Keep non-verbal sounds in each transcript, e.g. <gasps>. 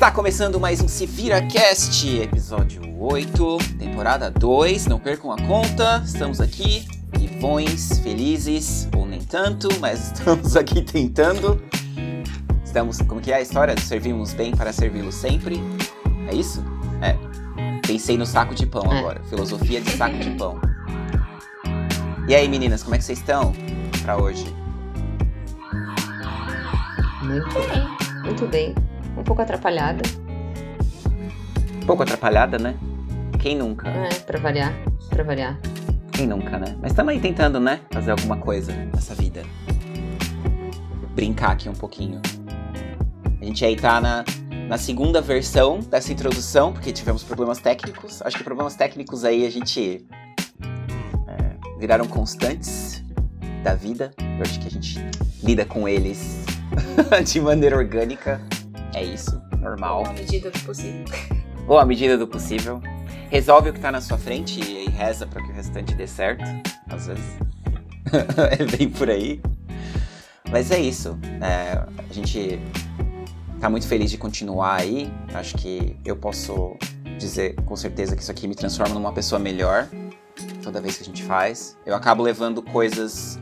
Está começando mais um Se Vira Cast, episódio 8, temporada 2. Não percam a conta, estamos aqui, vivões, felizes, ou nem tanto, mas <laughs> estamos aqui tentando. Estamos, como que é a história? Servimos bem para servi-lo sempre. É isso? É. Pensei no saco de pão é. agora. Filosofia de saco de pão. E aí, meninas, como é que vocês estão para hoje? Muito bem, muito bem. Um pouco atrapalhada. Um pouco atrapalhada, né? Quem nunca? É, pra variar, pra variar. Quem nunca, né? Mas estamos aí tentando, né? Fazer alguma coisa nessa vida. Brincar aqui um pouquinho. A gente aí tá na, na segunda versão dessa introdução, porque tivemos problemas técnicos. Acho que problemas técnicos aí a gente viraram constantes da vida. Eu acho que a gente lida com eles <laughs> de maneira orgânica. É isso, normal. Ou à medida do possível. <laughs> Ou à medida do possível. Resolve o que tá na sua frente e reza para que o restante dê certo. Às vezes. <laughs> é bem por aí. Mas é isso. É, a gente tá muito feliz de continuar aí. Acho que eu posso dizer com certeza que isso aqui me transforma numa pessoa melhor toda vez que a gente faz. Eu acabo levando coisas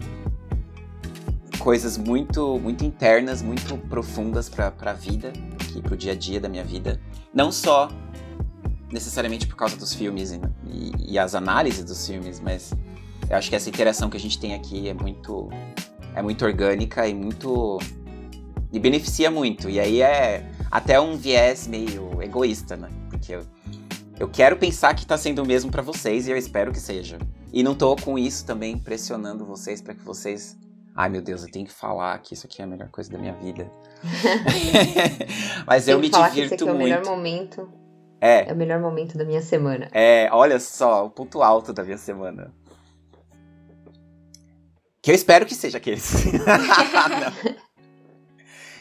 coisas muito muito internas, muito profundas para a vida, aqui pro dia a dia da minha vida, não só necessariamente por causa dos filmes e, e, e, as análises dos filmes, mas eu acho que essa interação que a gente tem aqui é muito é muito orgânica e muito e beneficia muito. E aí é até um viés meio egoísta, né? Porque eu, eu quero pensar que tá sendo o mesmo para vocês e eu espero que seja. E não tô com isso também pressionando vocês para que vocês. Ai meu Deus, eu tenho que falar que isso aqui é a melhor coisa da minha vida. <laughs> Mas eu me divirto que esse aqui muito. É o melhor momento. É. É o melhor momento da minha semana. É, olha só, o ponto alto da minha semana. Que eu espero que seja aqueles. <laughs>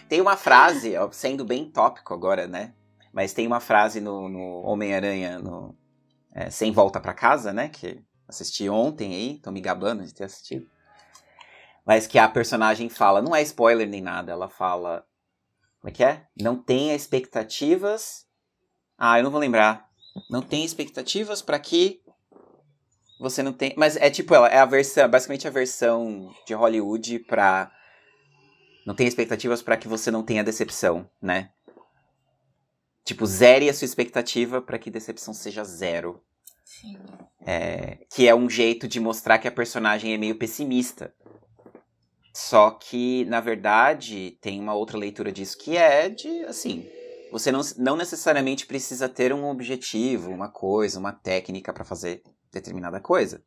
Tem uma frase, sendo bem tópico agora, né? Mas tem uma frase no, no Homem-Aranha, no é, Sem Volta para Casa, né? Que assisti ontem aí, tô me gabando de ter assistido. Mas que a personagem fala, não é spoiler nem nada, ela fala. Como é que é? Não tenha expectativas. Ah, eu não vou lembrar. Não tenha expectativas para que você não tem. Mas é tipo ela, é a versão, basicamente a versão de Hollywood pra. Não tenha expectativas para que você não tenha decepção, né? Tipo, zere a sua expectativa para que decepção seja zero. Sim. É, que é um jeito de mostrar que a personagem é meio pessimista. Só que, na verdade, tem uma outra leitura disso que é de, assim, você não, não necessariamente precisa ter um objetivo, uma coisa, uma técnica para fazer determinada coisa.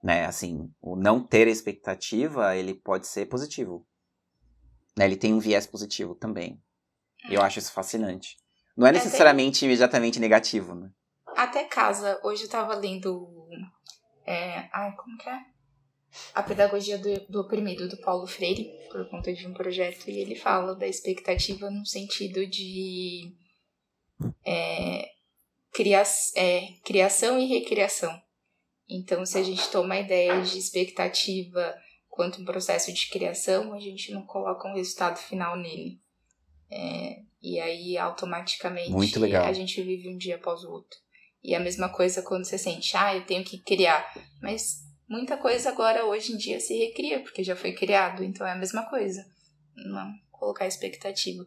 Né? Assim, o não ter expectativa, ele pode ser positivo. Né? Ele tem um viés positivo também. Eu acho isso fascinante. Não é necessariamente Até... imediatamente negativo, né? Até casa. Hoje eu tava lendo. É... Ai, como que é? A Pedagogia do, do Oprimido, do Paulo Freire, por conta de um projeto, e ele fala da expectativa no sentido de é, cria, é, criação e recriação. Então, se a gente toma a ideia de expectativa quanto um processo de criação, a gente não coloca um resultado final nele. É, e aí, automaticamente, a gente vive um dia após o outro. E a mesma coisa quando você sente, ah, eu tenho que criar. Mas muita coisa agora, hoje em dia, se recria, porque já foi criado. Então é a mesma coisa. Não colocar expectativa.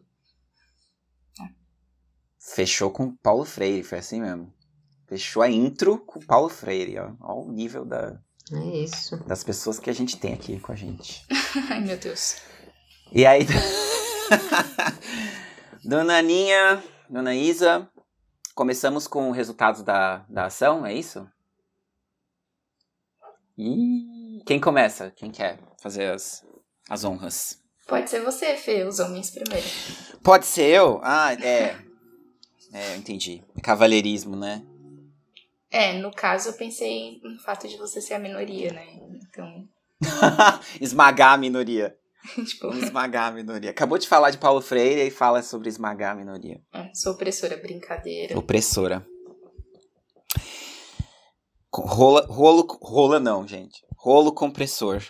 É. Fechou com Paulo Freire, foi assim mesmo. Fechou a intro com Paulo Freire, ó. Olha o nível da, é isso. das pessoas que a gente tem aqui com a gente. <laughs> Ai, meu Deus. E aí. <laughs> Dona Aninha, Dona Isa, começamos com resultados da, da ação, é isso? E quem começa? Quem quer fazer as, as honras? Pode ser você, Fê, os homens primeiro. Pode ser eu? Ah, é. É, entendi. Cavalheirismo, né? É, no caso eu pensei no fato de você ser a minoria, né? Então. <laughs> Esmagar a minoria. <laughs> tipo, esmagar a minoria. Acabou de falar de Paulo Freire e fala sobre esmagar a minoria. É, sou opressora, brincadeira. Opressora. Rola, rolo, rola não, gente. Rolo compressor.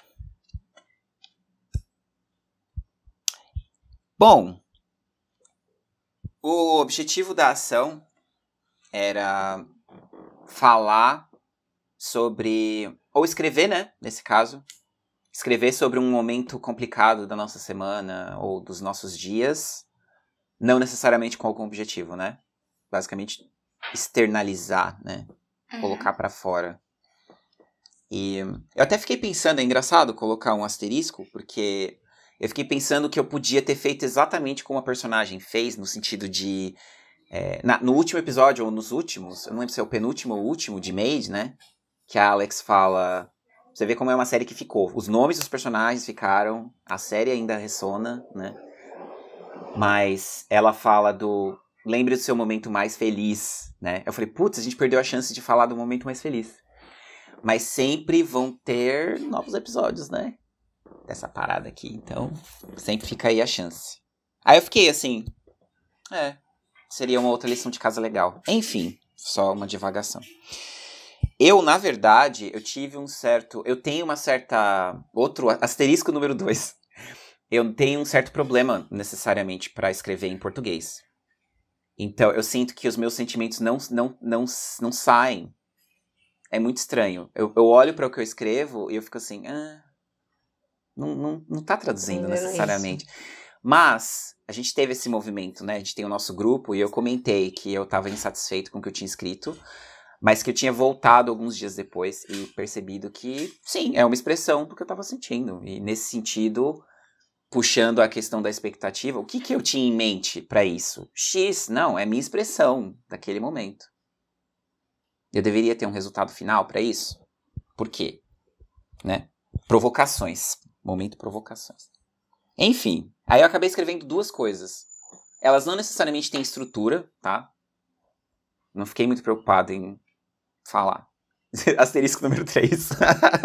Bom, O objetivo da ação era falar sobre. Ou escrever, né? Nesse caso. Escrever sobre um momento complicado da nossa semana ou dos nossos dias. Não necessariamente com algum objetivo, né? Basicamente, externalizar, né? Uhum. Colocar pra fora. E eu até fiquei pensando, é engraçado colocar um asterisco, porque eu fiquei pensando que eu podia ter feito exatamente como a personagem fez, no sentido de. é, na- no último episódio, ou nos últimos, eu não lembro se é o penúltimo ou último de Made, né? Que a Alex fala. Você vê como é uma série que ficou. Os nomes dos personagens ficaram, a série ainda ressona, né? Mas ela fala do. Lembre do seu momento mais feliz, né? Eu falei, putz, a gente perdeu a chance de falar do momento mais feliz. Mas sempre vão ter novos episódios, né? Dessa parada aqui. Então, sempre fica aí a chance. Aí eu fiquei assim. É. Seria uma outra lição de casa legal. Enfim, só uma divagação. Eu, na verdade, eu tive um certo. Eu tenho uma certa. Outro. Asterisco número 2. Eu tenho um certo problema, necessariamente, para escrever em português. Então, eu sinto que os meus sentimentos não, não, não, não saem. É muito estranho. Eu, eu olho para o que eu escrevo e eu fico assim. Ah, não, não, não tá traduzindo necessariamente. Mas a gente teve esse movimento, né? A gente tem o nosso grupo e eu comentei que eu tava insatisfeito com o que eu tinha escrito, mas que eu tinha voltado alguns dias depois e percebido que, sim, é uma expressão do que eu tava sentindo. E nesse sentido, puxando a questão da expectativa, o que, que eu tinha em mente para isso? X, não, é minha expressão daquele momento. Eu deveria ter um resultado final para isso? Por quê? Né? Provocações. Momento provocações. Enfim, aí eu acabei escrevendo duas coisas. Elas não necessariamente têm estrutura, tá? Não fiquei muito preocupado em falar. <laughs> Asterisco número 3.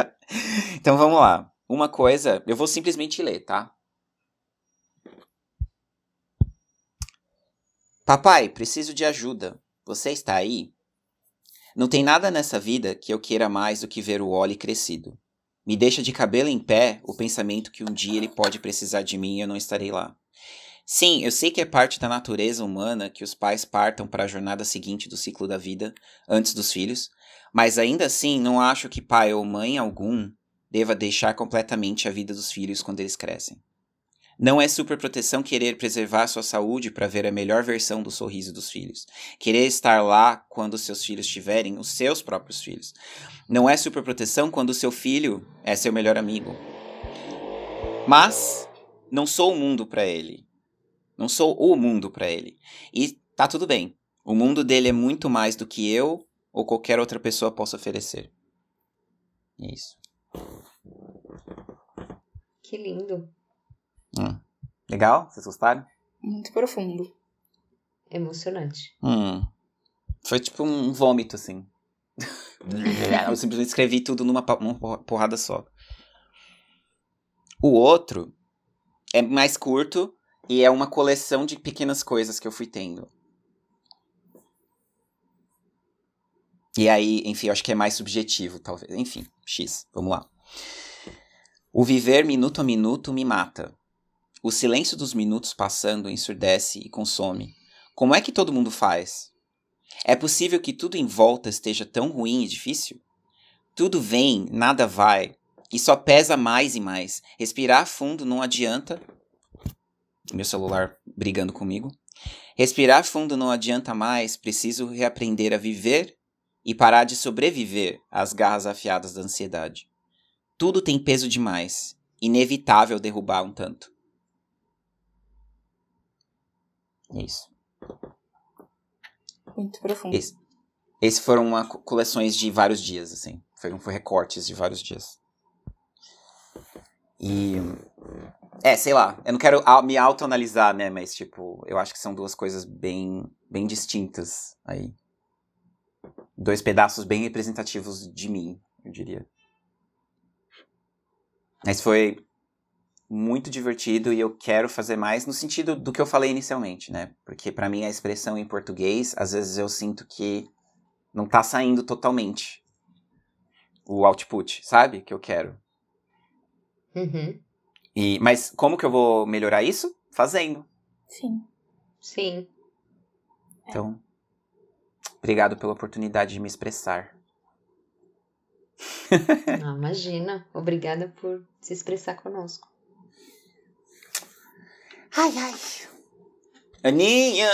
<laughs> então vamos lá. Uma coisa, eu vou simplesmente ler, tá? Papai, preciso de ajuda. Você está aí? Não tem nada nessa vida que eu queira mais do que ver o Oli crescido. Me deixa de cabelo em pé o pensamento que um dia ele pode precisar de mim e eu não estarei lá. Sim, eu sei que é parte da natureza humana que os pais partam para a jornada seguinte do ciclo da vida, antes dos filhos, mas ainda assim não acho que pai ou mãe algum deva deixar completamente a vida dos filhos quando eles crescem. Não é superproteção querer preservar sua saúde para ver a melhor versão do sorriso dos filhos. Querer estar lá quando seus filhos tiverem os seus próprios filhos. Não é superproteção quando seu filho é seu melhor amigo. Mas não sou o mundo para ele. Não sou o mundo para ele. E tá tudo bem. O mundo dele é muito mais do que eu ou qualquer outra pessoa possa oferecer. É isso. Que lindo. Hum. Legal? Vocês gostaram? Muito profundo. Emocionante. Hum. Foi tipo um vômito, assim. <laughs> Eu simplesmente escrevi tudo numa numa porrada só. O outro é mais curto e é uma coleção de pequenas coisas que eu fui tendo. E aí, enfim, eu acho que é mais subjetivo, talvez. Enfim, X, vamos lá. O viver minuto a minuto me mata. O silêncio dos minutos passando ensurdece e consome. Como é que todo mundo faz? É possível que tudo em volta esteja tão ruim e difícil? Tudo vem, nada vai, e só pesa mais e mais. Respirar fundo não adianta. Meu celular brigando comigo. Respirar fundo não adianta mais, preciso reaprender a viver e parar de sobreviver às garras afiadas da ansiedade. Tudo tem peso demais, inevitável derrubar um tanto. É isso. Muito profundo. Esse, esse foram uma co- coleções de vários dias, assim. Foram foi recortes de vários dias. E. É, sei lá. Eu não quero me autoanalisar, né? Mas, tipo, eu acho que são duas coisas bem, bem distintas aí. Dois pedaços bem representativos de mim, eu diria. Mas foi muito divertido e eu quero fazer mais no sentido do que eu falei inicialmente, né? Porque pra mim a expressão em português, às vezes eu sinto que não tá saindo totalmente o output, sabe? Que eu quero. Uhum. E, mas como que eu vou melhorar isso? Fazendo. Sim. Sim. Então, obrigado pela oportunidade de me expressar. Não, imagina. Obrigada por se expressar conosco. Ai, ai. Aninha!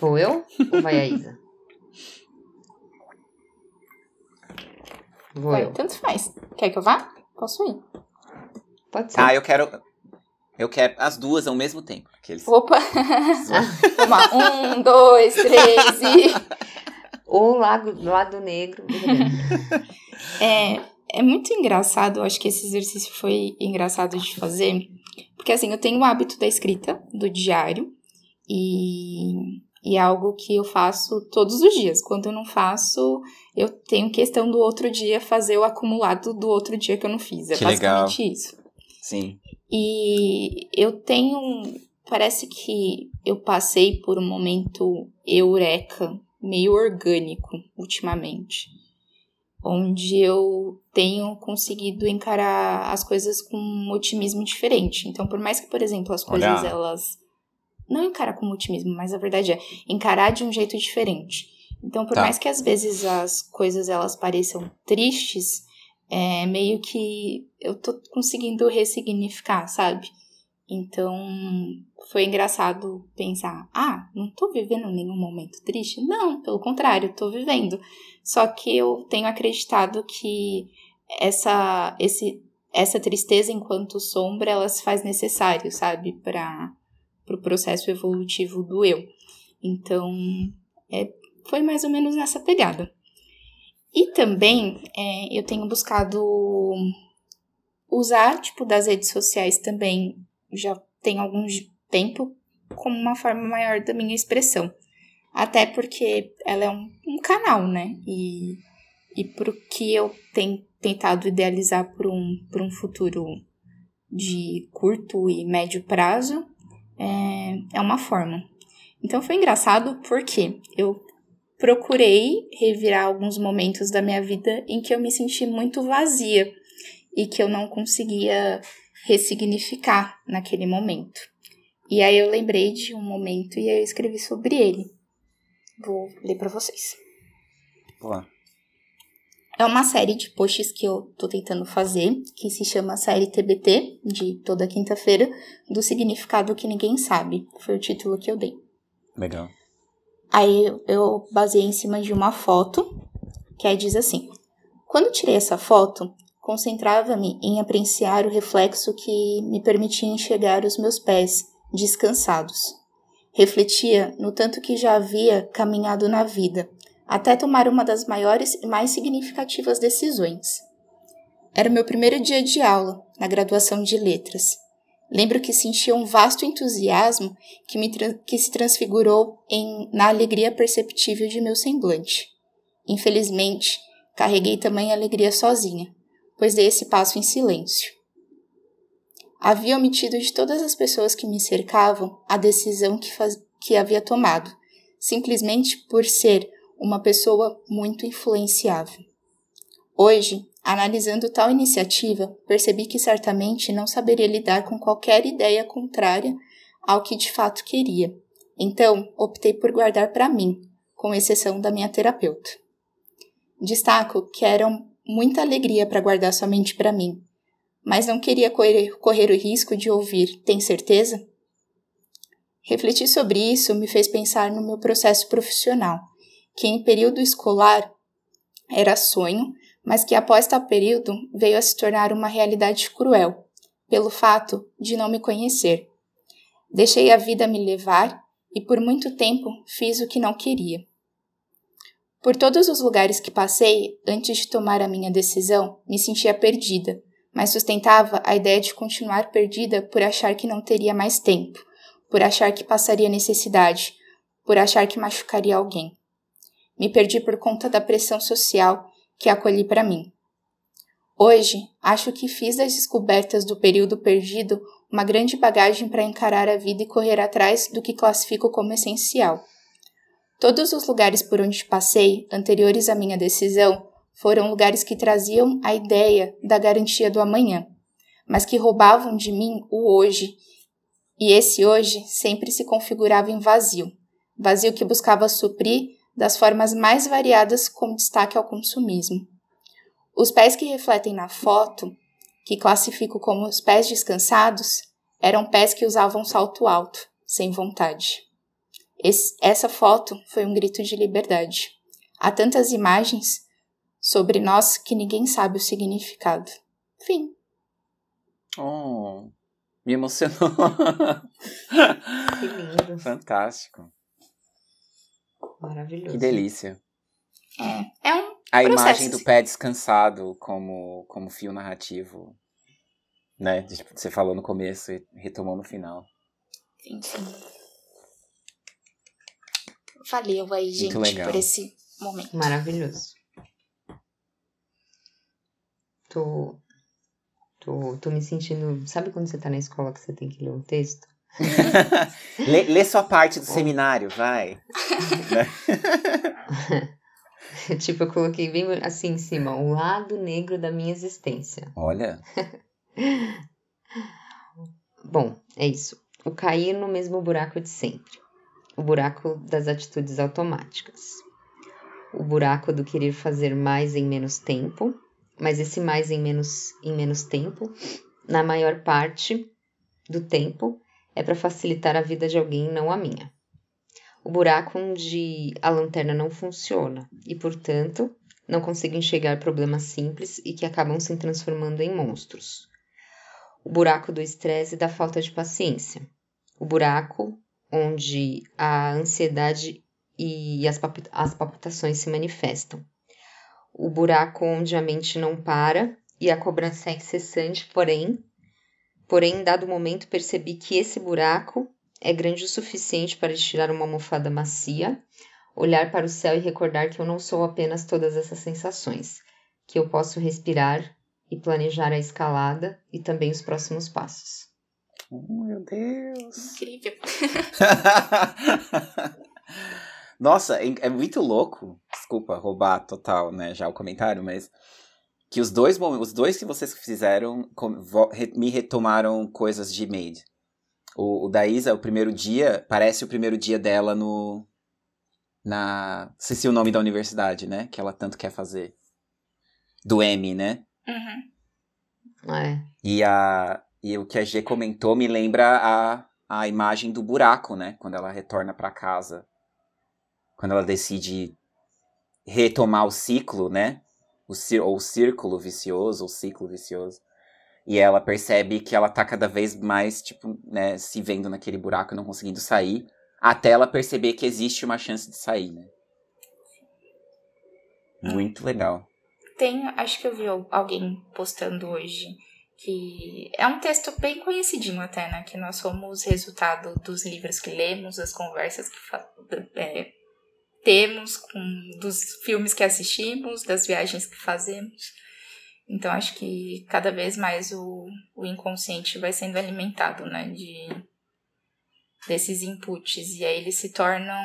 Vou eu ou vai a Isa? Vou Vai, eu. Tanto faz. Quer que eu vá? Posso ir. Pode ser. Ah, eu quero. Eu quero as duas ao mesmo tempo. Aqueles... Opa! <laughs> Vamos. Um, dois, três e. <laughs> O Lago, Lado Negro. É, é muito engraçado, eu acho que esse exercício foi engraçado de fazer, porque assim, eu tenho o hábito da escrita, do diário, e, e é algo que eu faço todos os dias. Quando eu não faço, eu tenho questão do outro dia fazer o acumulado do outro dia que eu não fiz. É Que basicamente legal. isso. Sim. E eu tenho. Parece que eu passei por um momento eureka, meio orgânico, ultimamente. Onde eu tenho conseguido encarar as coisas com um otimismo diferente. Então, por mais que, por exemplo, as coisas Olha. elas. Não encarar com otimismo, mas a verdade é encarar de um jeito diferente. Então, por Tá. mais que às vezes as coisas elas pareçam tristes, é meio que eu tô conseguindo ressignificar, sabe? Então, foi engraçado pensar: ah, não tô vivendo nenhum momento triste? Não, pelo contrário, tô vivendo. Só que eu tenho acreditado que essa, esse, essa tristeza enquanto sombra, ela se faz necessário, sabe? Para o pro processo evolutivo do eu. Então, é, foi mais ou menos nessa pegada. E também é, eu tenho buscado usar, tipo, das redes sociais também, já tem algum tempo, como uma forma maior da minha expressão. Até porque ela é um, um canal, né? E, e pro que eu tenho tentado idealizar por um, por um futuro de curto e médio prazo, é, é uma forma. Então foi engraçado porque eu procurei revirar alguns momentos da minha vida em que eu me senti muito vazia e que eu não conseguia ressignificar naquele momento. E aí eu lembrei de um momento e aí eu escrevi sobre ele. Vou ler para vocês. Boa. É uma série de posts que eu tô tentando fazer, que se chama série TBT, de toda quinta-feira, do significado que ninguém sabe. Foi o título que eu dei. Legal. Aí eu- eu baseei em cima de uma foto, que aí diz assim: Quando tirei essa foto, concentrava-me em apreciar o reflexo que me permitia enxergar os meus pés descansados. Refletia no tanto que já havia caminhado na vida, até tomar uma das maiores e mais significativas decisões. Era meu primeiro dia de aula, na graduação de letras. Lembro que sentia um vasto entusiasmo que, me que se transfigurou em, na alegria perceptível de meu semblante. Infelizmente, carreguei tamanha alegria sozinha, pois dei esse passo em silêncio. Havia omitido de todas as pessoas que me cercavam a decisão que, faz, que havia tomado, simplesmente por ser uma pessoa muito influenciável. Hoje, analisando tal iniciativa, percebi que certamente não saberia lidar com qualquer ideia contrária ao que de fato queria. Então, optei por guardar para mim, com exceção da minha terapeuta. Destaco que era muita alegria para guardar somente para mim, mas não queria correr, correr o risco de ouvir, tem certeza? Refletir sobre isso me fez pensar no meu processo profissional, que em período escolar era sonho, mas que após tal período veio a se tornar uma realidade cruel, pelo fato de não me conhecer. Deixei a vida me levar e por muito tempo fiz o que não queria. Por todos os lugares que passei, antes de tomar a minha decisão, me sentia perdida, mas sustentava a ideia de continuar perdida por achar que não teria mais tempo, por achar que passaria necessidade, por achar que machucaria alguém. Me perdi por conta da pressão social que acolhi para mim. Hoje, acho que fiz das descobertas do período perdido uma grande bagagem para encarar a vida e correr atrás do que classifico como essencial. Todos os lugares por onde passei, anteriores à minha decisão, foram lugares que traziam a ideia da garantia do amanhã, mas que roubavam de mim o hoje E esse hoje sempre se configurava em vazio, vazio que buscava suprir das formas mais variadas com destaque ao consumismo. Os pés que refletem na foto, que classifico como os pés descansados, eram pés que usavam salto alto, sem vontade. Esse, essa foto foi um grito de liberdade. Há tantas imagens sobre nós que ninguém sabe o significado. Fim. Oh, me emocionou. Que lindo. Fantástico. Maravilhoso. Que delícia. É, é um A Processo, imagem do assim. pé descansado como, como fio narrativo. Né? de- Você falou no começo e retomou no final. Sim, sim. Valeu aí, gente, por esse momento. Maravilhoso. Tô, tô, tô me sentindo. Sabe quando você tá na escola que você tem que ler um texto? <laughs> lê, lê sua parte do seminário, vai. <laughs> tipo, eu coloquei bem assim em cima: o lado negro da minha existência. Olha. <laughs> Bom, é isso. O cair no mesmo buraco de sempre. O buraco das atitudes automáticas. O buraco do querer fazer mais em menos tempo, mas esse mais em menos, em menos tempo, na maior parte do tempo, é para facilitar a vida de alguém, não a minha. O buraco onde a lanterna não funciona e, portanto, não consigo enxergar problemas simples e que acabam se transformando em monstros o buraco do estresse e da falta de paciência, o buraco onde a ansiedade e as, as palpitações se manifestam, o buraco onde a mente não para e a cobrança é incessante, porém, porém, dado momento percebi que esse buraco é grande o suficiente para tirar uma almofada macia, olhar para o céu e recordar que eu não sou apenas todas essas sensações, que eu posso respirar e planejar a escalada e também os próximos passos. Oh, meu Deus. Incrível. <laughs> Nossa, é é muito louco. Desculpa roubar total, né, já o comentário, mas que os dois os dois que vocês fizeram me retomaram coisas de Made. O, o da Isa, o primeiro dia, parece o primeiro dia dela no na, esqueci o nome da universidade, né, que ela tanto quer fazer. Do M, né? Uhum. É, E, a, e o que a G comentou me lembra a, a imagem do buraco, né? Quando ela retorna para casa. Quando ela decide retomar o ciclo, né? O, ou o círculo vicioso, ou ciclo vicioso. E ela percebe que ela tá cada vez mais, tipo, né, se vendo naquele buraco e não conseguindo sair. Até ela perceber que existe uma chance de sair, né? Muito legal. Tem, acho que eu vi al- alguém postando hoje que é um texto bem conhecidinho até, né? Que nós somos resultado dos livros que lemos, das conversas que é, temos, com, dos filmes que assistimos, das viagens que fazemos. Então acho que cada vez mais o, o inconsciente vai sendo alimentado, né? De, desses inputs. E aí eles se tornam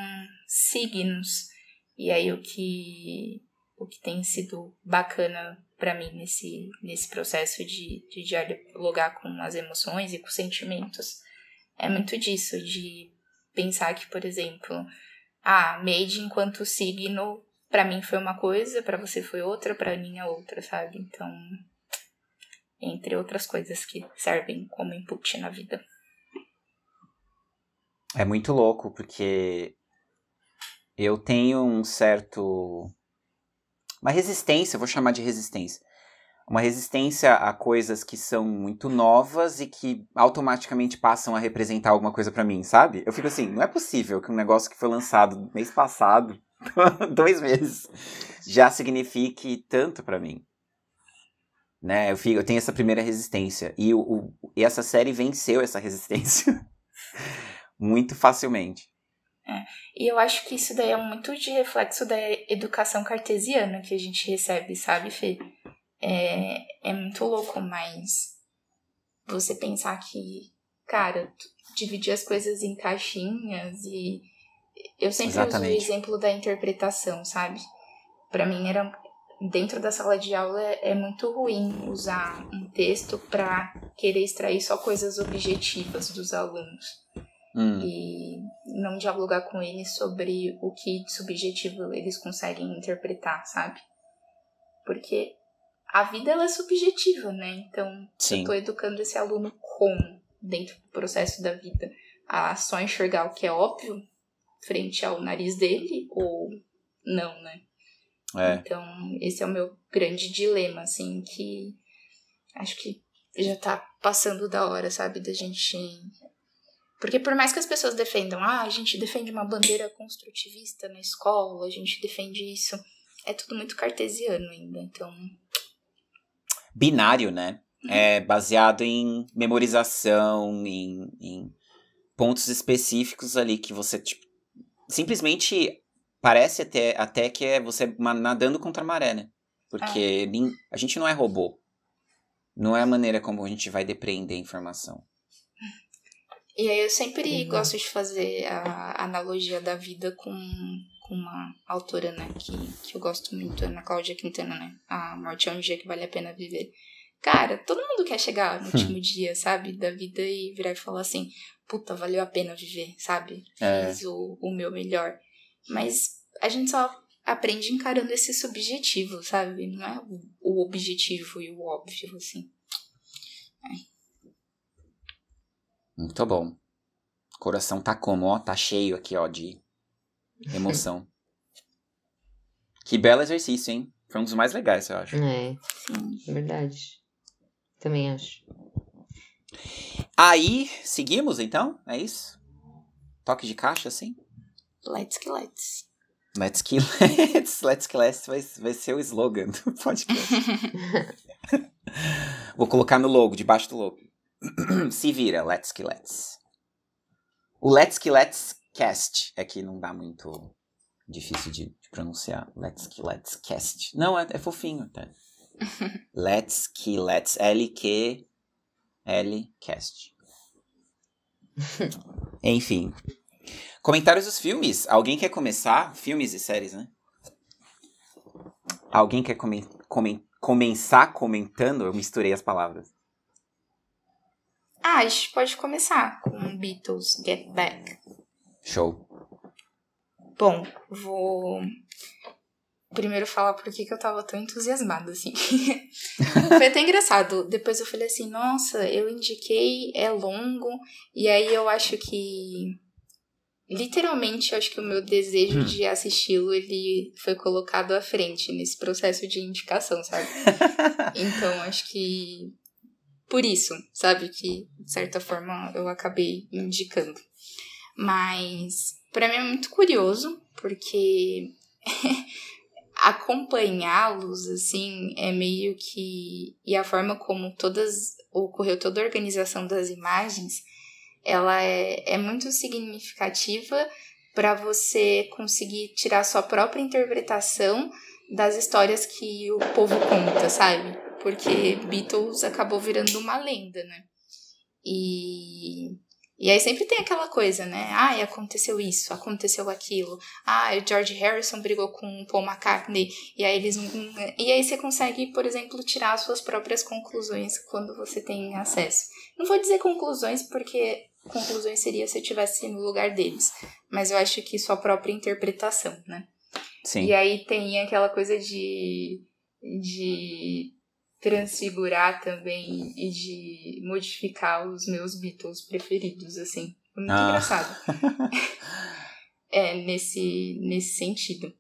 signos. E aí o que o que tem sido bacana para mim nesse, nesse processo de, de dialogar com as emoções e com os sentimentos é muito disso, de pensar que, por exemplo, ah, Made enquanto signo, para mim foi uma coisa, para você foi outra, para mim é outra, sabe? Então, entre outras coisas que servem como input na vida. É muito louco, porque eu tenho um certo. Uma resistência, vou chamar de resistência. Uma resistência a coisas que são muito novas e que automaticamente passam a representar alguma coisa pra mim, sabe? Eu fico assim, não é possível que um negócio que foi lançado mês passado, <laughs> dois meses, já signifique tanto pra mim. Né? Eu, fico, eu tenho essa primeira resistência. E, o, o- e essa série venceu essa <laughs> resistência muito facilmente. E eu acho que isso daí é muito de reflexo da educação cartesiana que a gente recebe, sabe, Fê? É, é muito louco, mas você pensar que, cara, dividir as coisas em caixinhas e. Eu sempre uso o Exatamente. exemplo da interpretação, sabe? Pra mim era. dentro da sala de aula é, é muito ruim usar um texto para querer extrair só coisas objetivas dos alunos. Hum. E não dialogar com eles sobre o que de subjetivo eles conseguem interpretar, sabe? Porque a vida ela é subjetiva, né? Então, Sim. eu tô educando esse aluno como dentro do processo da vida? A só enxergar o que é óbvio frente ao nariz dele ou não, né? É. Então, esse é o meu grande dilema, assim, que acho que já tá passando da hora, sabe, da gente. Porque por mais que as pessoas defendam, ah, a gente defende uma bandeira construtivista na escola, a gente defende isso, é tudo muito cartesiano ainda, então. Binário, né? Uhum. É baseado em memorização, em, em pontos específicos ali que você, tipo, simplesmente parece até, até que é você nadando contra a maré, né? Porque ah. a gente não é robô. Não é a maneira como a gente vai depreender informação. E aí eu sempre uhum. gosto de fazer a analogia da vida com, com uma autora, né, que, que eu gosto muito, Ana Cláudia Quintana, né? A morte é um dia que vale a pena viver. Cara, todo mundo quer chegar no <laughs> último dia, sabe, da vida e virar e falar assim, puta, valeu a pena viver, sabe? É. Fiz o, o meu melhor. Mas a gente só aprende encarando esse subjetivo, sabe? Não é o, o objetivo e o óbvio, assim. É. Muito bom. O coração tá como, ó, tá cheio aqui, ó, de <laughs> emoção. que belo exercício, hein? Foi um dos mais legais, eu acho. É, sim, verdade. Também acho. Aí, seguimos então? É isso? Toque de caixa, assim? Let's que let's. Let's que let's. <laughs> Let's que let's vai, vai ser o slogan do podcast. <laughs> Vou colocar no logo, debaixo do logo. <clears throat> Se vira, let's que let's. O let's que let's cast é que não dá muito difícil de, de pronunciar. Let's que let's cast. Não, é, é fofinho até. <laughs> let's que let's. L-Q L-Cast. <laughs> Enfim. Comentários dos filmes. Alguém quer começar? Filmes e séries, né? Alguém quer come come começar comentando? Eu misturei as palavras. Ah, a gente pode começar com Beatles Get Back. Show. Bom, vou primeiro falar por que, que eu tava tão entusiasmada, assim. <laughs> Foi até engraçado. Depois eu falei assim, nossa, eu indiquei, é longo, e aí eu acho que. Literalmente, acho que o meu desejo hum. de assisti-lo, ele foi colocado à frente nesse processo de indicação, sabe? <laughs> então, acho que. Por isso, sabe? Que, de certa forma, eu acabei indicando. Mas, para mim é muito curioso, porque <laughs> acompanhá-los, assim, é meio que. E a forma como todas. ocorreu toda a organização das imagens, ela é, é muito significativa para você conseguir tirar sua própria interpretação das histórias que o povo conta, sabe? Porque Beatles acabou virando uma lenda, né? E e aí sempre tem aquela coisa, né? Ah, aconteceu isso, aconteceu aquilo. Ah, o George Harrison brigou com o Paul McCartney. E aí eles. E aí você consegue, por exemplo, tirar suas próprias conclusões quando você tem acesso. Não vou dizer conclusões, porque conclusões seria se eu estivesse no lugar deles. Mas eu acho que sua própria interpretação, né? Sim. E aí tem aquela coisa de. de transfigurar também e de modificar os meus Beatles preferidos, assim. Foi muito ah. engraçado. <laughs> é, nesse, nesse sentido.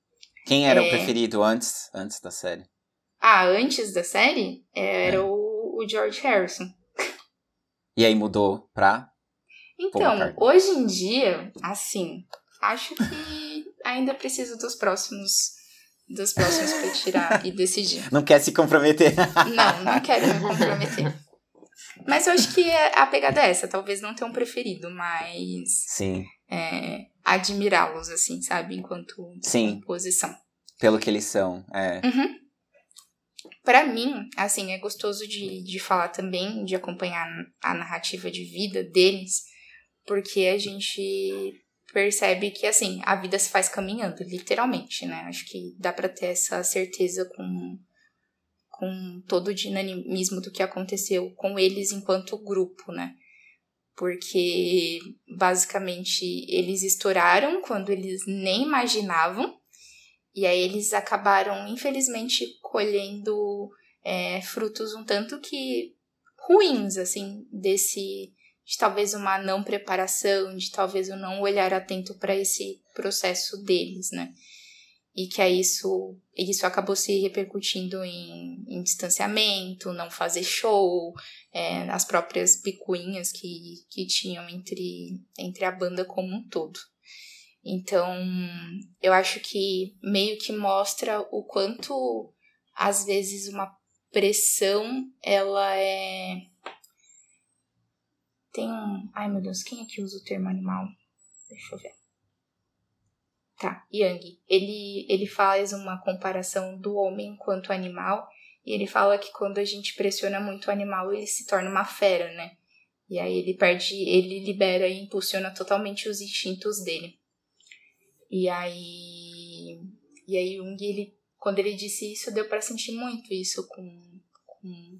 Quem era é... o preferido antes, antes da série? Ah, antes da série era é. o, o George Harrison. E aí mudou pra? Então, hoje em dia, assim, acho que ainda preciso dos próximos dos próximos pra tirar e decidir. Não quer se comprometer? não, não quero me comprometer. Mas eu acho que é, a pegada é essa, talvez não ter um preferido, mas. Sim. É, admirá-los, assim, sabe? Enquanto Sim. composição. Pelo que eles são, é. Uhum. Pra mim, assim, é gostoso de, de falar também, de acompanhar a narrativa de vida deles, porque a gente percebe que, assim, a vida se faz caminhando, literalmente, né? Acho que dá para ter essa certeza com, com todo o dinamismo do que aconteceu com eles enquanto grupo, né? Porque, basicamente, eles estouraram quando eles nem imaginavam, e aí eles acabaram, infelizmente, colhendo é, frutos um tanto que ruins, assim, desse de talvez uma não preparação, de talvez um não olhar atento para esse processo deles, né? E que aí isso, isso acabou se repercutindo em, em distanciamento, não fazer show, é, as próprias picuinhas que, que tinham entre, entre a banda como um todo. Então, eu acho que meio que mostra o quanto, às vezes, uma pressão, ela é tem um. Ai meu Deus, quem é que usa o termo animal? Deixa eu ver. Tá, Yang. Ele, ele faz uma comparação do homem enquanto animal. E ele fala que quando a gente pressiona muito o animal, ele se torna uma fera, né? E aí ele perde, ele libera e impulsiona totalmente os instintos dele. E aí. E aí Jung, ele, quando ele disse isso, deu para sentir muito isso com, com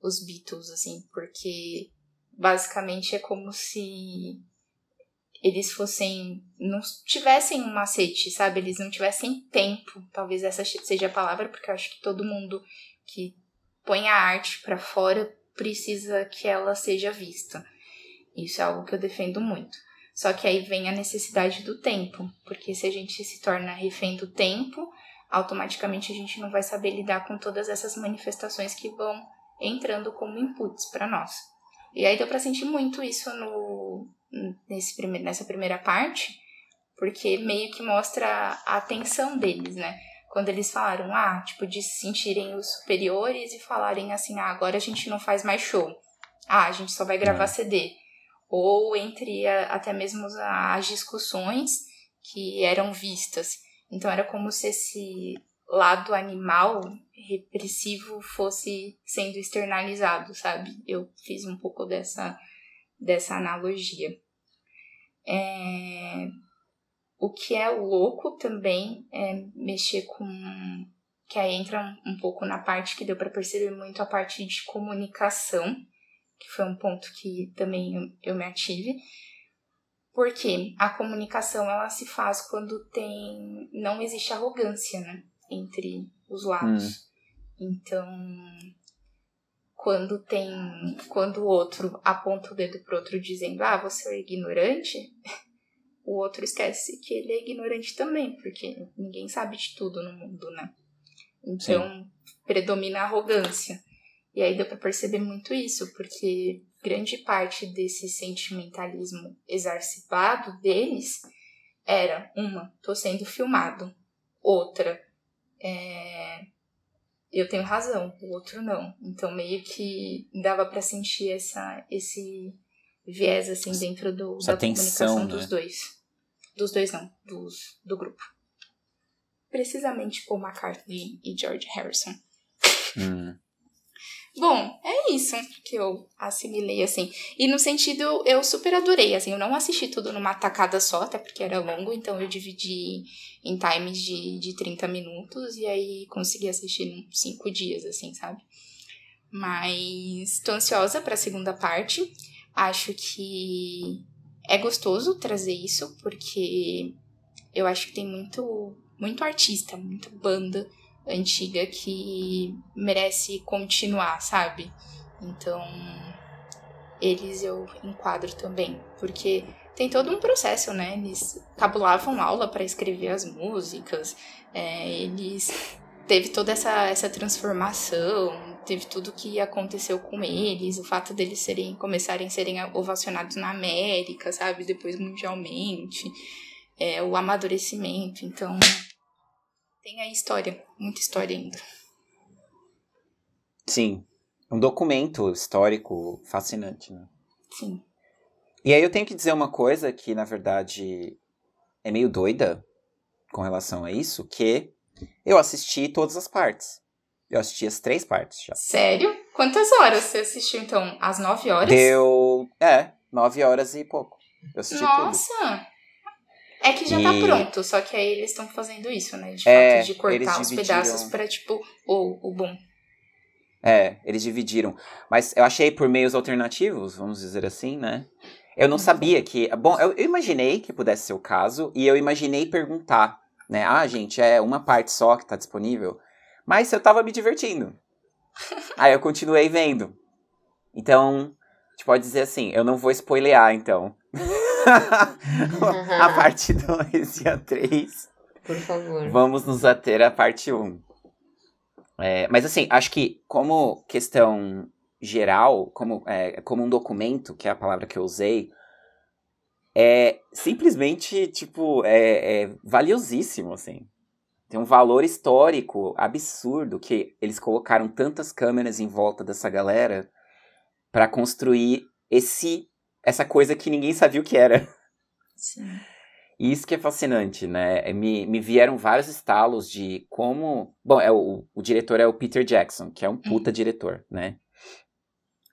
os Beatles, assim, porque basicamente é como se eles fossem não tivessem um macete, sabe? Eles não tivessem tempo. Talvez essa seja a palavra, porque eu acho que todo mundo que põe a arte para fora precisa que ela seja vista. Isso é algo que eu defendo muito. Só que aí vem a necessidade do tempo, porque se a gente se torna refém do tempo, automaticamente a gente não vai saber lidar com todas essas manifestações que vão entrando como inputs para nós. E aí deu pra sentir muito isso no, nesse prime nessa primeira parte, porque meio que mostra a atenção deles, né? Quando eles falaram, ah, tipo, de se sentirem os superiores e falarem assim, ah, agora a gente não faz mais show. Ah, a gente só vai gravar CD. Ou entre a, até mesmo as discussões que eram vistas. Então era como se esse lado animal repressivo fosse sendo externalizado, sabe? Eu fiz um pouco dessa, dessa analogia. É... O que é louco também é mexer com. que aí entra um, pouco na parte que deu para perceber muito a parte de comunicação, que foi um ponto que também eu, eu me ative. Porque a comunicação ela se faz quando tem não existe arrogância, né, entre os lados. Hum. Então, quando tem, quando o outro aponta o dedo pro outro dizendo, ah, você é ignorante, <laughs> o outro esquece que ele é ignorante também, porque ninguém sabe de tudo no mundo, né? Então, Sim. predomina a arrogância. E aí deu para perceber muito isso, porque grande parte desse sentimentalismo exacerbado deles era uma, tô sendo filmado, outra, é, eu tenho razão, o outro não. Então meio que dava para sentir essa esse viés assim dentro do, essa da tensão, comunicação né? dos dois. Dos dois não, dos, do grupo. Precisamente Paul McCartney e George Harrison. Hum. Bom, é isso que eu assimilei, assim. E no sentido, eu super adorei, assim. Eu não assisti tudo numa tacada só, até porque era longo, então eu dividi em times de, de 30 minutos e aí consegui assistir em 5 dias, assim, sabe? Mas tô ansiosa pra segunda parte. Acho que é gostoso trazer isso, porque eu acho que tem muito, muito artista, muita banda antiga que merece continuar, sabe? Então, eles eu enquadro também, porque tem todo um processo, né? Eles cabulavam aula para escrever as músicas, é, eles teve toda essa, essa transformação, teve tudo que aconteceu com eles, o fato deles serem começarem a serem ovacionados na América, sabe, depois mundialmente, é, o amadurecimento, então tem a história, muita história ainda. Sim, um documento histórico fascinante, né? Sim. E aí eu tenho que dizer uma coisa que, na verdade, é meio doida com relação a isso, que eu assisti todas as partes. Eu assisti as três partes já. Sério? Quantas horas você assistiu, então? Às nove horas? Deu. É, nove horas e pouco. Eu assisti Nossa! tudo. É que já tá e... tá pronto, só que aí eles estão fazendo isso, né? De é, fato, de cortar os pedaços pra, tipo, o, o bom. É, eles dividiram. Mas eu achei por meios alternativos, vamos dizer assim, né? Eu não sabia que. Bom, eu, eu imaginei que pudesse ser o caso, e eu imaginei perguntar, né? Ah, gente, é uma parte só que tá disponível. Mas eu tava me divertindo. <laughs> Aí eu continuei vendo. Então, a gente pode dizer assim, eu não vou spoilear, então. A parte 2 e a 3. Por favor. Vamos nos ater à parte 1. Um. É, mas assim, acho que como questão geral, como, é, como um documento, que é a palavra que eu usei, é simplesmente, tipo, é, é valiosíssimo, assim. Tem um valor histórico absurdo que eles colocaram tantas câmeras em volta dessa galera para construir esse essa coisa que ninguém sabia o que era. Sim. E isso que é fascinante, né? É, me, me vieram vários estalos de como. Bom, é o, o diretor é o Peter Jackson, que é um puta uhum. diretor, né?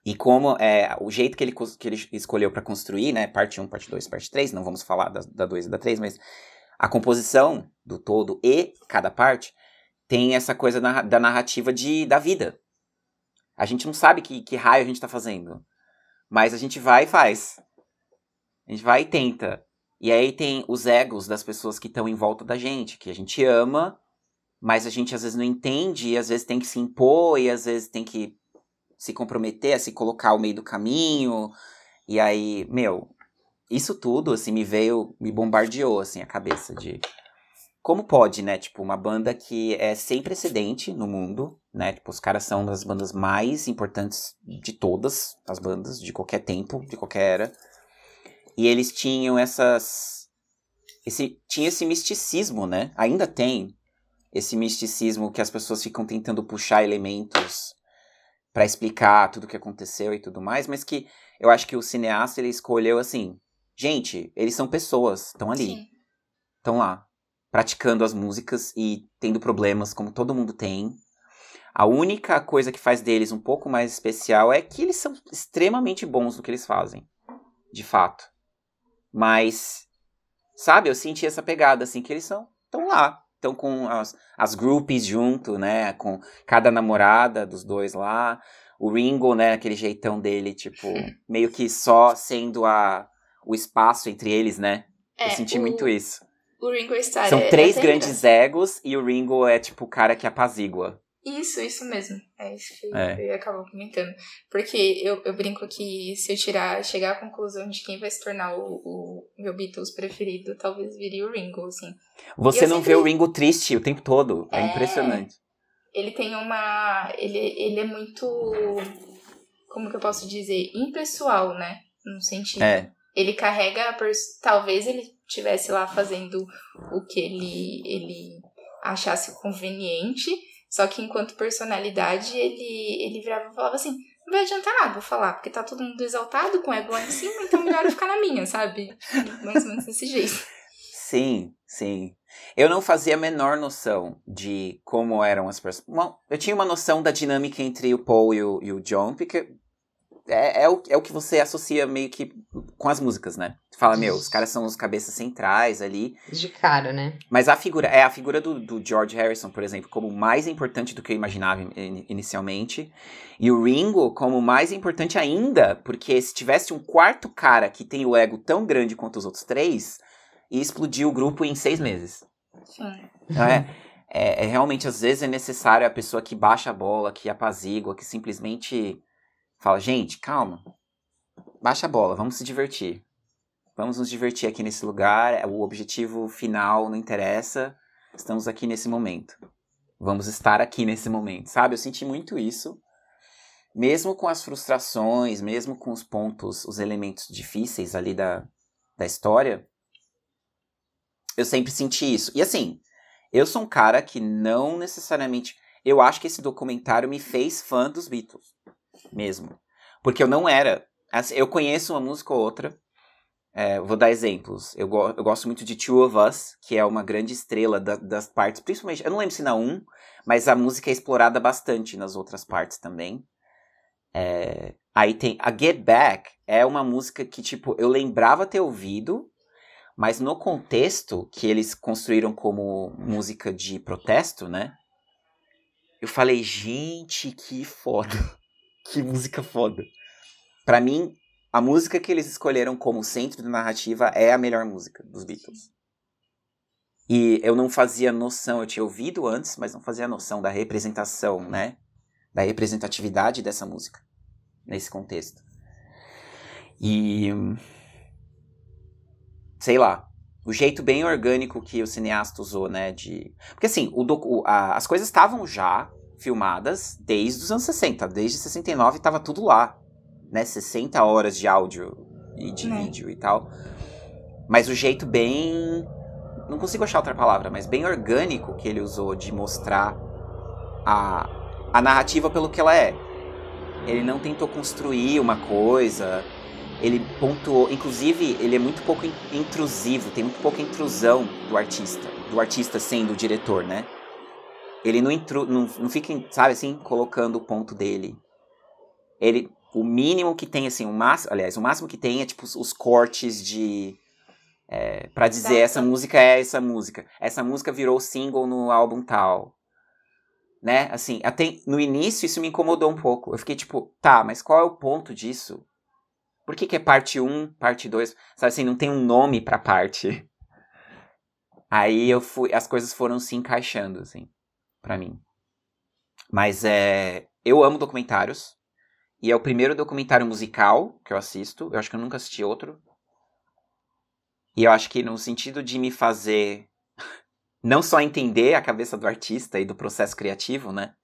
E como é o jeito que ele, que ele escolheu para construir, né? Parte 1, parte 2, parte 3, não vamos falar da, da 2 e da 3, mas a composição do todo e cada parte tem essa coisa na, da narrativa de, da vida. A gente não sabe que, que raio a gente está fazendo, mas a gente vai e faz. A gente vai e tenta. E aí tem os egos das pessoas que estão em volta da gente, que a gente ama, mas a gente às vezes não entende, e às vezes tem que se impor, e às vezes tem que se comprometer a se colocar ao meio do caminho. E aí, meu, isso tudo, assim, me veio, me bombardeou, assim, a cabeça de. Como pode, né? Tipo, uma banda que é sem precedente no mundo, né? Tipo, os caras são das bandas mais importantes de todas as bandas, de qualquer tempo, de qualquer era. E eles tinham essas. Esse, tinha esse misticismo, né? Ainda tem esse misticismo que as pessoas ficam tentando puxar elementos para explicar tudo o que aconteceu e tudo mais, mas que eu acho que o cineasta ele escolheu assim, gente, eles são pessoas, estão ali, estão lá, praticando as músicas e tendo problemas como todo mundo tem. A única coisa que faz deles um pouco mais especial é que eles são extremamente bons no que eles fazem, de fato. Mas, sabe, eu senti essa pegada, assim, que eles são, estão lá. Estão com as, as groupies junto, né? Com cada namorada dos dois lá. O Ringo, né? Aquele jeitão dele, tipo, <laughs> meio que só sendo a, o espaço entre eles, né? É, eu senti o, muito isso. O Ringo Starr São é, três grandes egos e o Ringo é, tipo, o cara que apazigua. Isso, isso mesmo. É isso que é. eu acabo comentando. Porque eu, eu brinco que se eu tirar, chegar à conclusão de quem vai se tornar o, o meu Beatles preferido, talvez viria o Ringo, assim. Você não sempre... vê o Ringo triste o tempo todo. É, é impressionante. Ele tem uma. Ele, ele é muito. Como que eu posso dizer? Impessoal, né? No sentido. É. Ele carrega. Talvez ele estivesse lá fazendo o que ele, ele achasse conveniente só que enquanto personalidade, ele, ele virava e falava assim: não vai adiantar nada vou falar, porque tá todo mundo exaltado com ego lá em cima, então melhor eu ficar na minha, sabe? Mais ou menos desse jeito. Sim, sim. Eu não fazia a menor noção de como eram as pessoas. Bom, eu tinha uma noção da dinâmica entre o Paul e o, e o John, porque é, é, o, é o que você associa meio que com as músicas, né? fala, meu, os caras são os cabeças centrais ali. De cara, né? Mas a figura, é a figura do, do George Harrison, por exemplo, como mais importante do que eu imaginava in, inicialmente. E o Ringo como mais importante ainda, porque se tivesse um quarto cara que tem o ego tão grande quanto os outros três, ia explodir o grupo em seis meses. Sim. Então é, é, é realmente, às vezes, é necessário a pessoa que baixa a bola, que apazigua, que simplesmente fala, gente, calma, baixa a bola, vamos se divertir. Vamos nos divertir aqui nesse lugar, é, o objetivo final não interessa, estamos aqui nesse momento. Vamos estar aqui nesse momento, sabe? Eu senti muito isso. Mesmo com as frustrações, mesmo com os pontos, os elementos difíceis ali da, da história, eu sempre senti isso. E assim, eu sou um cara que não necessariamente. Eu acho que esse documentário me fez fã dos Beatles mesmo. Porque eu não era. Assim, eu conheço uma música ou outra. É, vou dar exemplos. Eu, go eu, gosto muito de Two of Us, que é uma grande estrela da, das partes, principalmente. Eu não lembro se na 1, mas a música é explorada bastante nas outras partes também. É, aí tem a Get Back, é uma música que, tipo, eu lembrava ter ouvido, Mas no contexto que eles construíram como música de protesto, né? Eu falei, gente, que foda. Que música foda. Para mim, a música que eles escolheram como centro da narrativa é a melhor música dos Beatles. E eu não fazia noção, eu tinha ouvido antes, mas não fazia noção da representação, né? Da representatividade dessa música nesse contexto. E sei lá, o jeito bem orgânico que o cineasta usou, né, de... Porque assim, o docu... as coisas estavam já filmadas desde os anos 60, desde 69 estava tudo lá, né, 60 horas de áudio e de é. vídeo e tal. Mas o jeito bem... Não consigo achar outra palavra, mas bem orgânico que ele usou de mostrar a, a narrativa pelo que ela é. Ele não tentou construir uma coisa, ele pontuou, inclusive, ele é muito pouco intrusivo, tem muito pouca intrusão do artista, do artista sendo o diretor, né? Ele não, intru, não, não fica, sabe assim, colocando o ponto dele. Ele, o mínimo que tem, assim, o máximo, aliás, o máximo que tem é, tipo, os cortes de... É, para dizer, essa música é essa música. Essa música virou single no álbum tal. Né? Assim, até no início isso me incomodou um pouco. Eu fiquei tipo, tá, mas qual é o ponto disso? Por que, que é parte 1, parte 2? Sabe assim, não tem um nome pra parte. <laughs> Aí eu fui, as coisas foram se encaixando, assim, para mim. Mas é, eu amo documentários. E é o primeiro documentário musical que eu assisto. Eu acho que eu nunca assisti outro. E eu acho que no sentido de me fazer <laughs> não só entender a cabeça do artista e do processo criativo, né?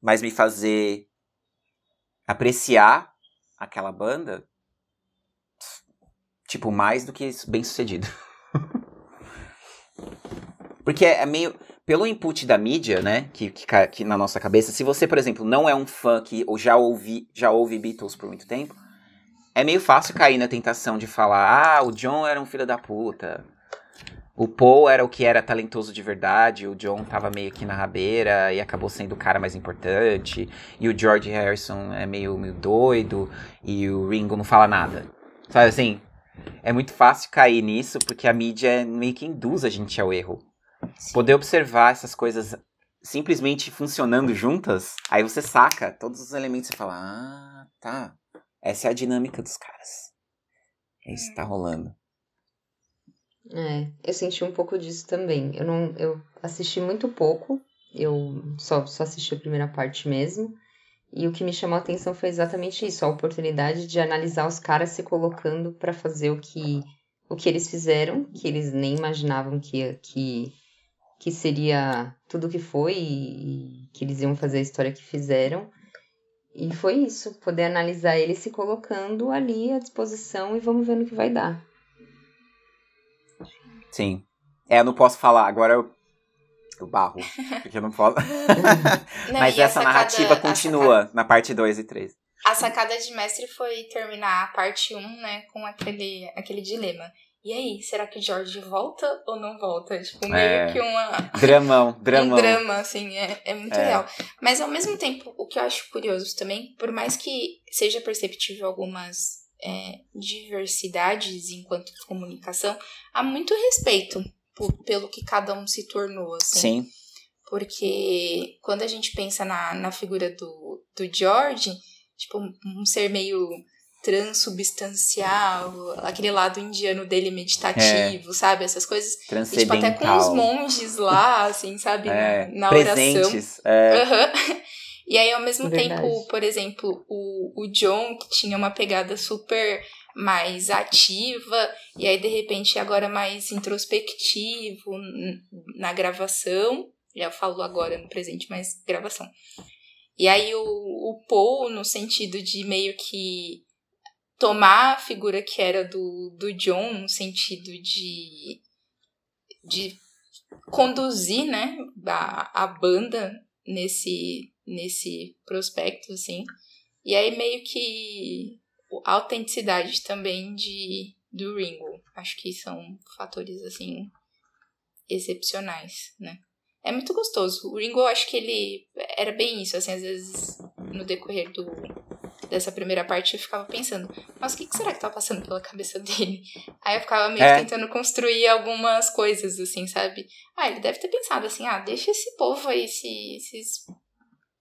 Mas me fazer apreciar aquela banda, tipo, mais do que bem sucedido. <laughs> Porque é meio. Pelo input da mídia, né, que, que, que, na nossa cabeça, se você, por exemplo, não é um fã que ou já ouvi, já ouve Beatles por muito tempo, é meio fácil cair na tentação de falar, ah, o John era um filho da puta, o Paul era o que era talentoso de verdade, o John tava meio que na rabeira e acabou sendo o cara mais importante, e o George Harrison é meio, meio doido, e o Ringo não fala nada. Sabe assim? É muito fácil cair nisso porque a mídia meio que induz a gente ao erro. Sim. Poder observar essas coisas simplesmente funcionando juntas, aí você saca todos os elementos e fala: Ah, tá. Essa é a dinâmica dos caras. É isso que tá rolando. É, eu senti um pouco disso também. Eu não, eu assisti muito pouco. Eu só, só assisti a primeira parte mesmo. E o que me chamou a atenção foi exatamente isso, a oportunidade de analisar os caras se colocando para fazer o que o que eles fizeram, que eles nem imaginavam que que que seria tudo o que foi e, que eles iam fazer a história que fizeram. E foi isso, poder analisar eles se colocando ali à disposição e vamos ver no que vai dar. Sim. É, eu não posso falar, agora eu, eu barro, <laughs> porque eu não posso. não, <laughs> Mas essa sacada, narrativa continua sacada, na parte 2 e 3. A sacada de mestre foi terminar a parte 1, um, né, com aquele, aquele dilema. E aí, será que o George volta ou não volta? Tipo, meio é. que uma. Dramão, <laughs> dramão. Um drama, assim, é, é muito é. real. Mas ao mesmo tempo, o que eu acho curioso também, por mais que seja perceptível algumas é, diversidades enquanto comunicação, há muito respeito por, pelo que cada um se tornou, assim. Sim. Porque quando a gente pensa na, na figura do, do George, tipo, um ser meio transubstancial, aquele lado indiano dele meditativo, é. sabe? Essas coisas. E, tipo, até com os monges lá, assim, sabe? É. Na, na Presentes. oração. É. Uhum. <laughs> E aí, ao mesmo Verdade. tempo, por exemplo, o, o John, que tinha uma pegada super mais ativa, e aí, de repente, agora mais introspectivo na gravação. Já falo agora no presente, mas gravação. E aí, o, o Paul, no sentido de meio que tomar a figura que era do, do John, no sentido de, de conduzir, né, a, a banda nesse nesse prospecto, assim. E aí meio que a autenticidade também de do Ringo. Acho que são fatores, assim, excepcionais, né? É muito gostoso. O Ringo, acho que ele era bem isso, assim, às vezes no decorrer do, dessa primeira parte, eu ficava pensando, mas o que, que será que tá passando pela cabeça dele? Aí eu ficava meio É. tentando construir algumas coisas, assim, sabe? Ah, ele deve ter pensado assim, ah, deixa esse povo aí se, se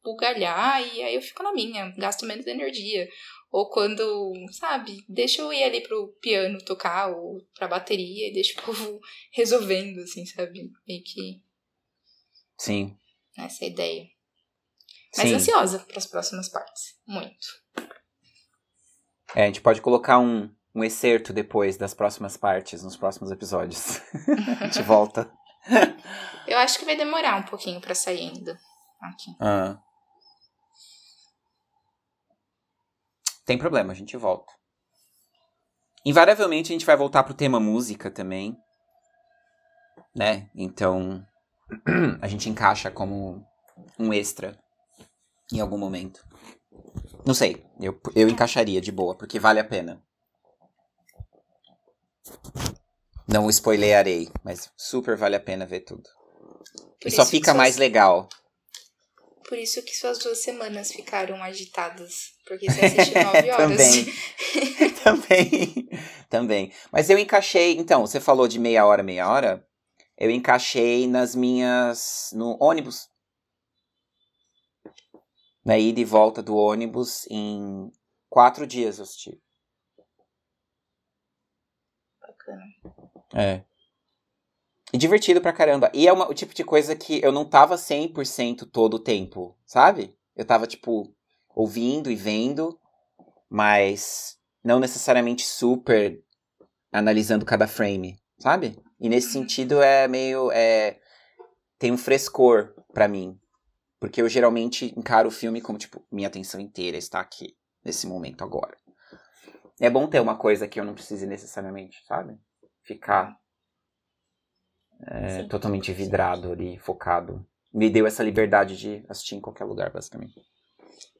esbugalhar e aí eu fico na minha, gasto menos energia. Ou quando, sabe, deixa eu ir ali pro piano tocar ou pra bateria e deixa o povo <laughs> resolvendo, assim, sabe? Meio que Sim. essa ideia. Mas Sim. ansiosa pras próximas partes. Muito. É, a gente pode colocar um, um excerto depois das próximas partes, nos próximos episódios. <laughs> a gente volta. Eu acho que vai demorar um pouquinho pra sair ainda. Aqui. Ah. Tem problema, a gente volta. Invariavelmente a gente vai voltar pro tema música também. Né? Então, <clears throat> a gente encaixa como um extra em algum momento. Não sei, eu, eu encaixaria de boa, porque vale a pena. Não spoilerarei, mas super vale a pena ver tudo. Por E só fica que mais suas- legal. Por isso que suas duas semanas ficaram agitadas. Porque você assistiu <laughs> nove horas. Também. <laughs> também. Também. Mas eu encaixei. Então, você falou de meia hora, meia hora. Eu encaixei nas minhas. no ônibus. Na ida e volta do ônibus em quatro dias eu assisti. Bacana. É. E divertido pra caramba. E é uma- o tipo de coisa que eu não tava 100% todo o tempo, sabe? Eu tava, tipo, ouvindo e vendo, mas não necessariamente super analisando cada frame, sabe? E nesse sentido é meio. É, tem um frescor pra mim. Porque eu geralmente encaro o filme como, tipo, minha atenção inteira está aqui, nesse momento agora. É bom ter uma coisa que eu não precise necessariamente, sabe? Ficar é, totalmente vidrado ali, focado. Me deu essa liberdade de assistir em qualquer lugar, basicamente.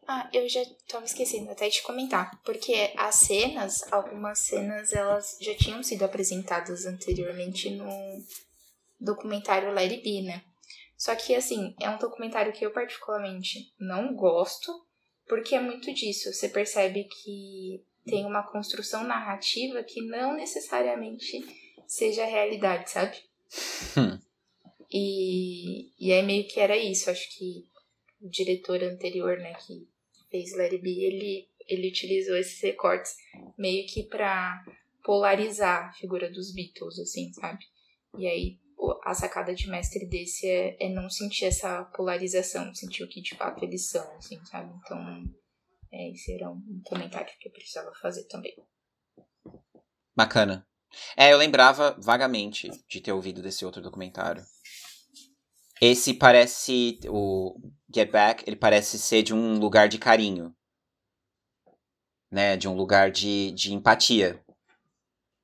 Ah, eu já tava esquecendo até de comentar. Porque as cenas, algumas cenas, elas já tinham sido apresentadas anteriormente no documentário It Be, né? Só que, assim, é um documentário que eu particularmente não gosto, porque é muito disso. Você percebe que tem uma construção narrativa que não necessariamente seja a realidade, sabe? Hum. E, e aí meio que era isso. Acho que o diretor anterior, né, que fez It Be, ele, ele utilizou esses recortes meio que pra polarizar a figura dos Beatles, assim, sabe? E aí a sacada de mestre desse é, é não sentir essa polarização, sentir o que de fato eles são, assim, sabe? Então, é, esse era um comentário que eu precisava fazer também. Bacana. É, eu lembrava vagamente de ter ouvido desse outro documentário. Esse parece. O Get Back, ele parece ser de um lugar de carinho. Né? De um lugar de, de empatia.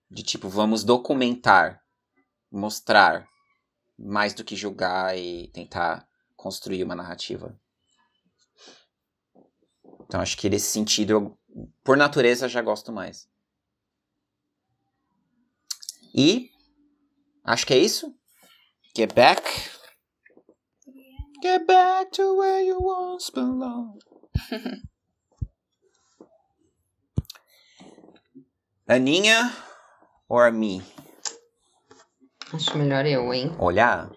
De tipo, vamos documentar, mostrar, mais do que julgar e tentar construir uma narrativa. Então acho que nesse sentido, eu, por natureza, já gosto mais. E acho que é isso. Get back. Get back to where you once belonged. <laughs> Aninha or me? Acho melhor eu, hein? Olhar,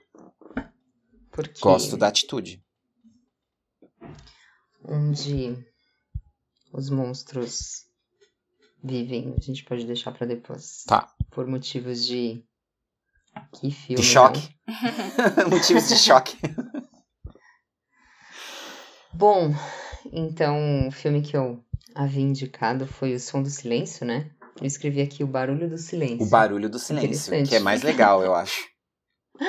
Porque gosto da atitude. onde os monstros vivem, a gente pode deixar pra depois. Tá. Por motivos de. Que filme. De choque. né? <laughs> Motivos de choque. Bom, então o filme que eu havia indicado foi O Som do Silêncio, né? Eu escrevi aqui O Barulho do Silêncio. O barulho do silêncio, que é mais legal, eu acho. <laughs>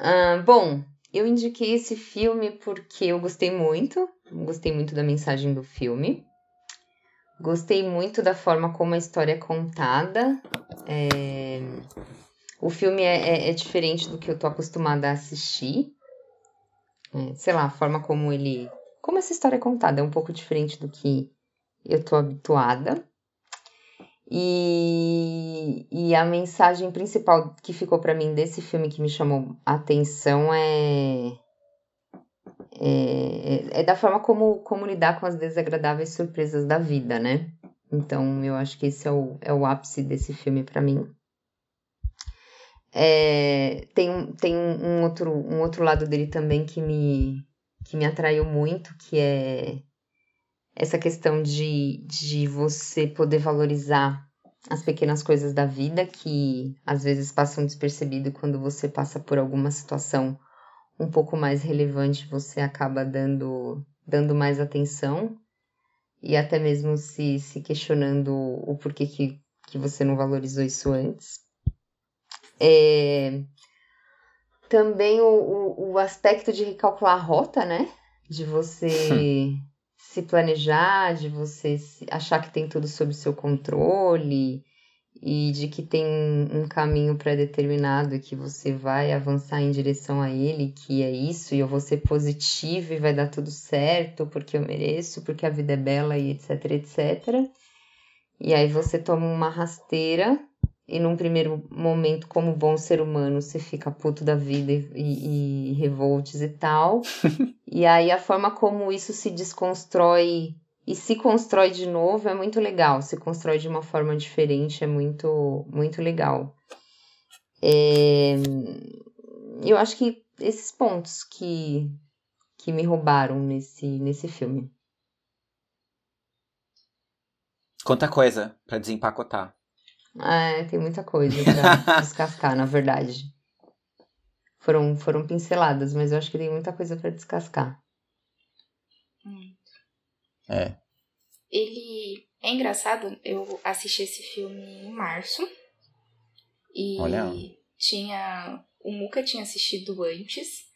Ah, bom, eu indiquei esse filme porque eu gostei muito, gostei muito da mensagem do filme, gostei muito da forma como a história é contada. É, O filme é, é- é diferente do que eu tô acostumada a assistir. É, sei lá, a forma como ele. Como essa história é contada é um pouco diferente do que eu tô habituada. E, e a mensagem principal que ficou pra mim desse filme que me chamou a atenção é É, é da forma como, como lidar com as desagradáveis surpresas da vida, né? Então, eu acho que esse é o, é o ápice desse filme para mim. É, tem tem um, outro, um outro lado dele também que me, que me atraiu muito, que é essa questão de, de você poder valorizar as pequenas coisas da vida que às vezes passam despercebido quando você passa por alguma situação um pouco mais relevante, você acaba dando, dando mais atenção e até mesmo se, se questionando o porquê que, que você não valorizou isso antes. É, também o, o, o, aspecto de recalcular a rota, né? De você se planejar, de você achar que tem tudo sob seu controle e de que tem um caminho pré-determinado e que você vai avançar em direção a ele, que é isso, e eu vou ser positivo e vai dar tudo certo, porque eu mereço, porque a vida é bela e etc, etc. E aí você toma uma rasteira e num primeiro momento, como bom ser humano, você fica puto da vida e, e, e revoltes e tal. <laughs> e aí a forma como isso se desconstrói e se constrói de novo é muito legal. Se constrói de uma forma diferente é muito, muito legal. É... Eu acho que esses pontos que, que me roubaram nesse, nesse filme. Quanta coisa para desempacotar. É, tem muita coisa pra <laughs> descascar, na verdade. Foram, foram pinceladas, mas eu acho que tem muita coisa para descascar. Hum. É. Ele é engraçado, eu assisti esse filme em março. E Olha. tinha. O Muca tinha assistido antes.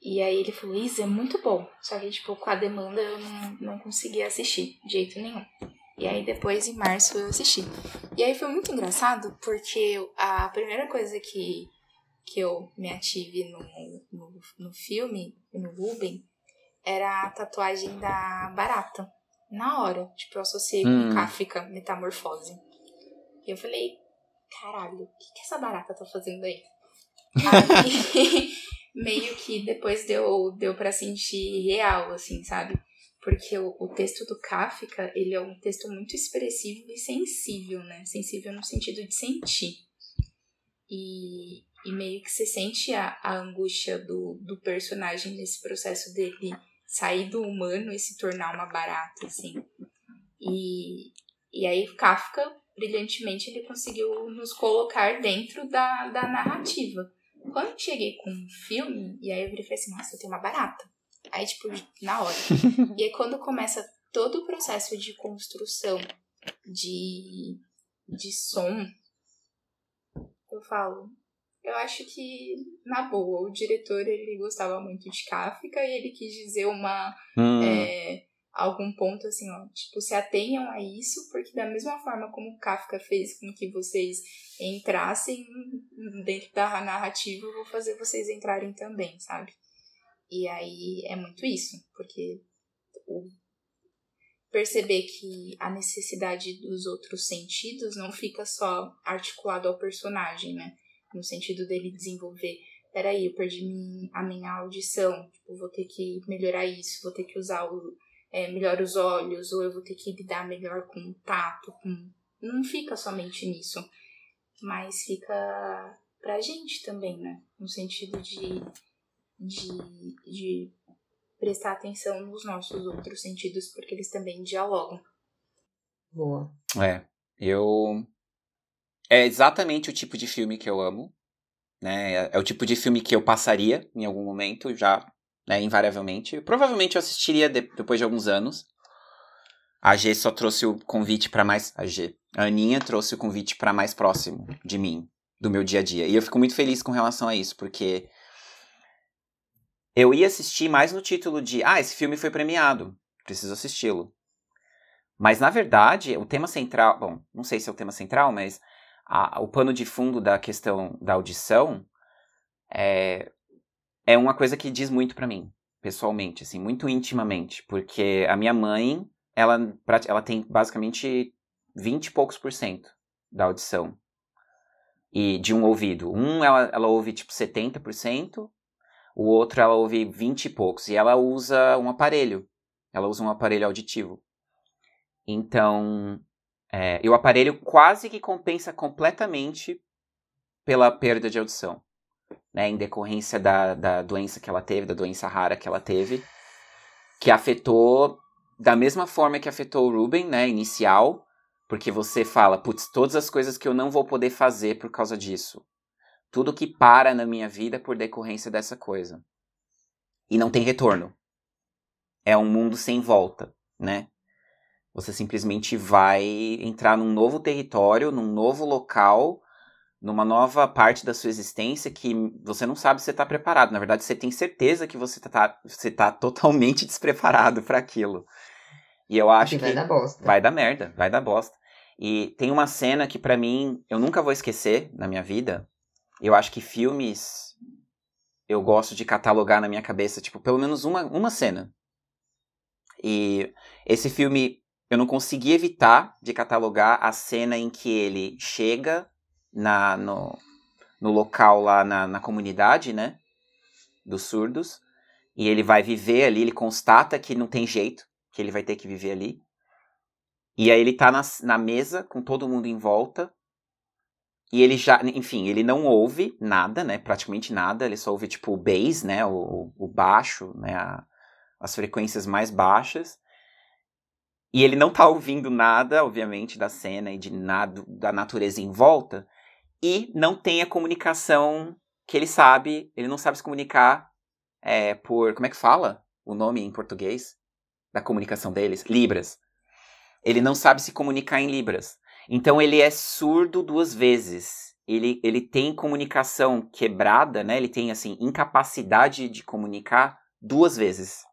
E aí ele falou, Isa, é muito bom. Só que, tipo, com a demanda eu não, não conseguia assistir de jeito nenhum. E aí depois, em março, eu assisti. E aí foi muito engraçado, porque a primeira coisa que, que eu me ative no, no, no filme, no Ruben, era a tatuagem da barata. Na hora. Tipo, eu associei hum. com Kafka, metamorfose. E eu falei, caralho, o que, que essa barata tá fazendo aí? aí <laughs> meio que depois deu, deu pra sentir real, assim, sabe? Porque o, o texto do Kafka, ele é um texto muito expressivo e sensível, né? Sensível no sentido de sentir. E, e meio que você sente a, a angústia do, do personagem nesse processo dele sair do humano e se tornar uma barata, assim. E, e aí Kafka, brilhantemente, ele conseguiu nos colocar dentro da, da narrativa. Quando eu cheguei com um filme, e aí eu e falei assim, nossa, eu tenho uma barata. Aí, tipo, na hora. <laughs> e aí quando começa todo o processo de construção de, de som, eu falo, eu acho que, na boa, o diretor ele gostava muito de Kafka e ele quis dizer uma. Hum. É, algum ponto assim, ó, tipo, se atenham a isso, porque da mesma forma como Kafka fez com que vocês entrassem dentro da narrativa, eu vou fazer vocês entrarem também, sabe? E aí é muito isso, porque o perceber que a necessidade dos outros sentidos não fica só articulado ao personagem, né? no sentido dele desenvolver. Peraí, eu perdi a minha audição, tipo, vou ter que melhorar isso, vou ter que usar o, é, melhor os olhos, ou eu vou ter que lidar melhor com o tato, com... Não fica somente nisso, mas fica pra gente também, né? No sentido de, de, de prestar atenção nos nossos outros sentidos, porque eles também dialogam. Boa. É, eu é exatamente o tipo de filme que eu amo. Né? É, é o tipo de filme que eu passaria em algum momento, já, né, invariavelmente. Provavelmente eu assistiria de, depois de alguns anos. A G só trouxe o convite para mais. A G. A Aninha trouxe o convite para mais próximo de mim, do meu dia a dia. E eu fico muito feliz com relação a isso, porque eu ia assistir mais no título de ah, esse filme foi premiado, preciso assisti-lo. Mas na verdade, o tema central, bom, não sei se é o tema central, mas a, o pano de fundo da questão da audição é, é uma coisa que diz muito para mim, pessoalmente, assim, muito intimamente, porque a minha mãe, ela, ela tem basicamente 20 e poucos por cento da audição e de um ouvido. Um, ela, ela ouve tipo 70%, o outro ela ouve 20 e poucos. E ela usa um aparelho. Ela usa um aparelho auditivo. Então, é, e o aparelho quase que compensa completamente pela perda de audição. Né, em decorrência da, da doença que ela teve, da doença rara que ela teve, que afetou da mesma forma que afetou o Ruben, né, inicial, porque você fala, putz, todas as coisas que eu não vou poder fazer por causa disso. Tudo que para na minha vida por decorrência dessa coisa. E não tem retorno. É um mundo sem volta, né? Você simplesmente vai entrar num novo território, num novo local, numa nova parte da sua existência que você não sabe se você está preparado. Na verdade, você tem certeza que você está você tá totalmente <laughs> despreparado para aquilo. E eu acho que, vai dar bosta. Vai dar merda, vai dar bosta. E tem uma cena que para mim eu nunca vou esquecer na minha vida. Eu acho que filmes eu gosto de catalogar na minha cabeça, tipo, pelo menos uma, uma cena. E esse filme eu não consegui evitar de catalogar a cena em que ele chega na, no, no local lá na, na comunidade, né? Dos surdos. E ele vai viver ali, ele constata que não tem jeito, que ele vai ter que viver ali. E aí ele tá na, na mesa com todo mundo em volta. E ele já, enfim, ele não ouve nada, né? Praticamente nada. Ele só ouve, tipo, o bass, né? O, o baixo, né? A, as frequências mais baixas. E ele não tá ouvindo nada, obviamente, da cena e de nada da natureza em volta. E não tem a comunicação que ele sabe. Ele não sabe se comunicar é, por. Como é que fala o nome em português? Da comunicação deles? Libras. Ele não sabe se comunicar em Libras. Então ele é surdo duas vezes. Ele, ele tem comunicação quebrada, né? Ele tem assim incapacidade de comunicar duas vezes.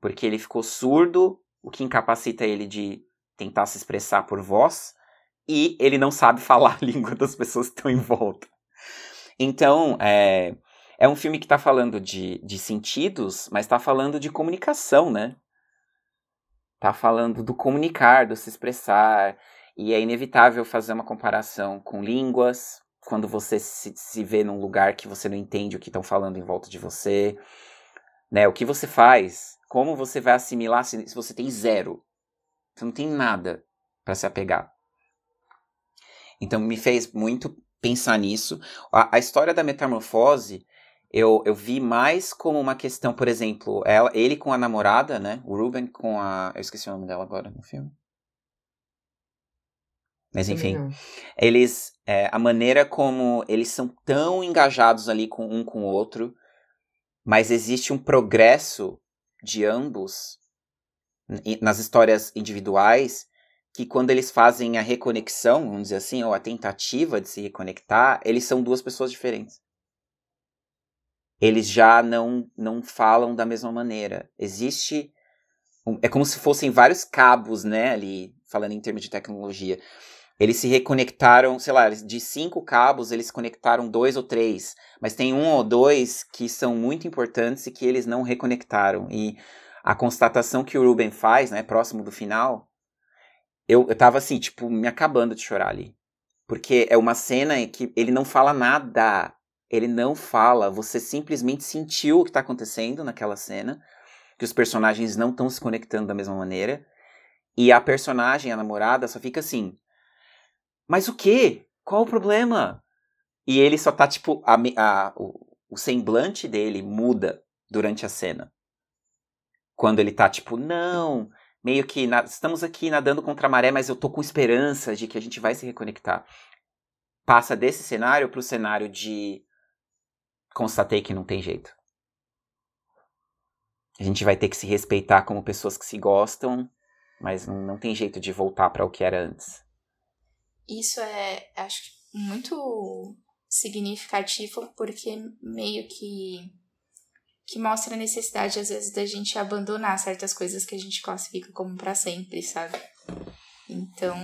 Porque ele ficou surdo o que incapacita ele de tentar se expressar por voz, e ele não sabe <laughs> falar a língua das pessoas que estão em volta. Então, é, é um filme que está falando de, de sentidos, mas está falando de comunicação, né? Está falando do comunicar, do se expressar, e é inevitável fazer uma comparação com línguas, quando você se, se vê num lugar que você não entende o que estão falando em volta de você. Né? O que você faz como você vai assimilar se, se você tem zero? Você não tem nada para se apegar. Então me fez muito pensar nisso. A, a história da metamorfose eu, eu vi mais como uma questão, por exemplo, ela, ele com a namorada, né? O Ruben com a. Eu esqueci o nome dela agora no filme. Mas enfim, eles. É, a maneira como eles são tão engajados ali com um com o outro, mas existe um progresso de ambos nas histórias individuais que quando eles fazem a reconexão, vamos dizer assim, ou a tentativa de se reconectar, eles são duas pessoas diferentes. Eles já não não falam da mesma maneira. Existe é como se fossem vários cabos, né, ali falando em termos de tecnologia. Eles se reconectaram, sei lá, de cinco cabos, eles conectaram dois ou três. Mas tem um ou dois que são muito importantes e que eles não reconectaram. E a constatação que o Ruben faz, né, próximo do final, eu, eu tava assim, tipo, me acabando de chorar ali. Porque é uma cena em que ele não fala nada. Ele não fala. Você simplesmente sentiu o que tá acontecendo naquela cena. Que os personagens não estão se conectando da mesma maneira. E a personagem, a namorada, só fica assim mas o quê? Qual o problema? E ele só tá, tipo, a, a, o, o semblante dele muda durante a cena. Quando ele tá, tipo, não, meio que na, estamos aqui nadando contra a maré, mas eu tô com esperança de que a gente vai se reconectar. Passa desse cenário pro cenário de constatei que não tem jeito. A gente vai ter que se respeitar como pessoas que se gostam, mas não, não tem jeito de voltar para o que era antes isso é, acho, muito significativo porque meio que que mostra a necessidade às vezes da gente abandonar certas coisas que a gente classifica como para sempre, sabe? Então,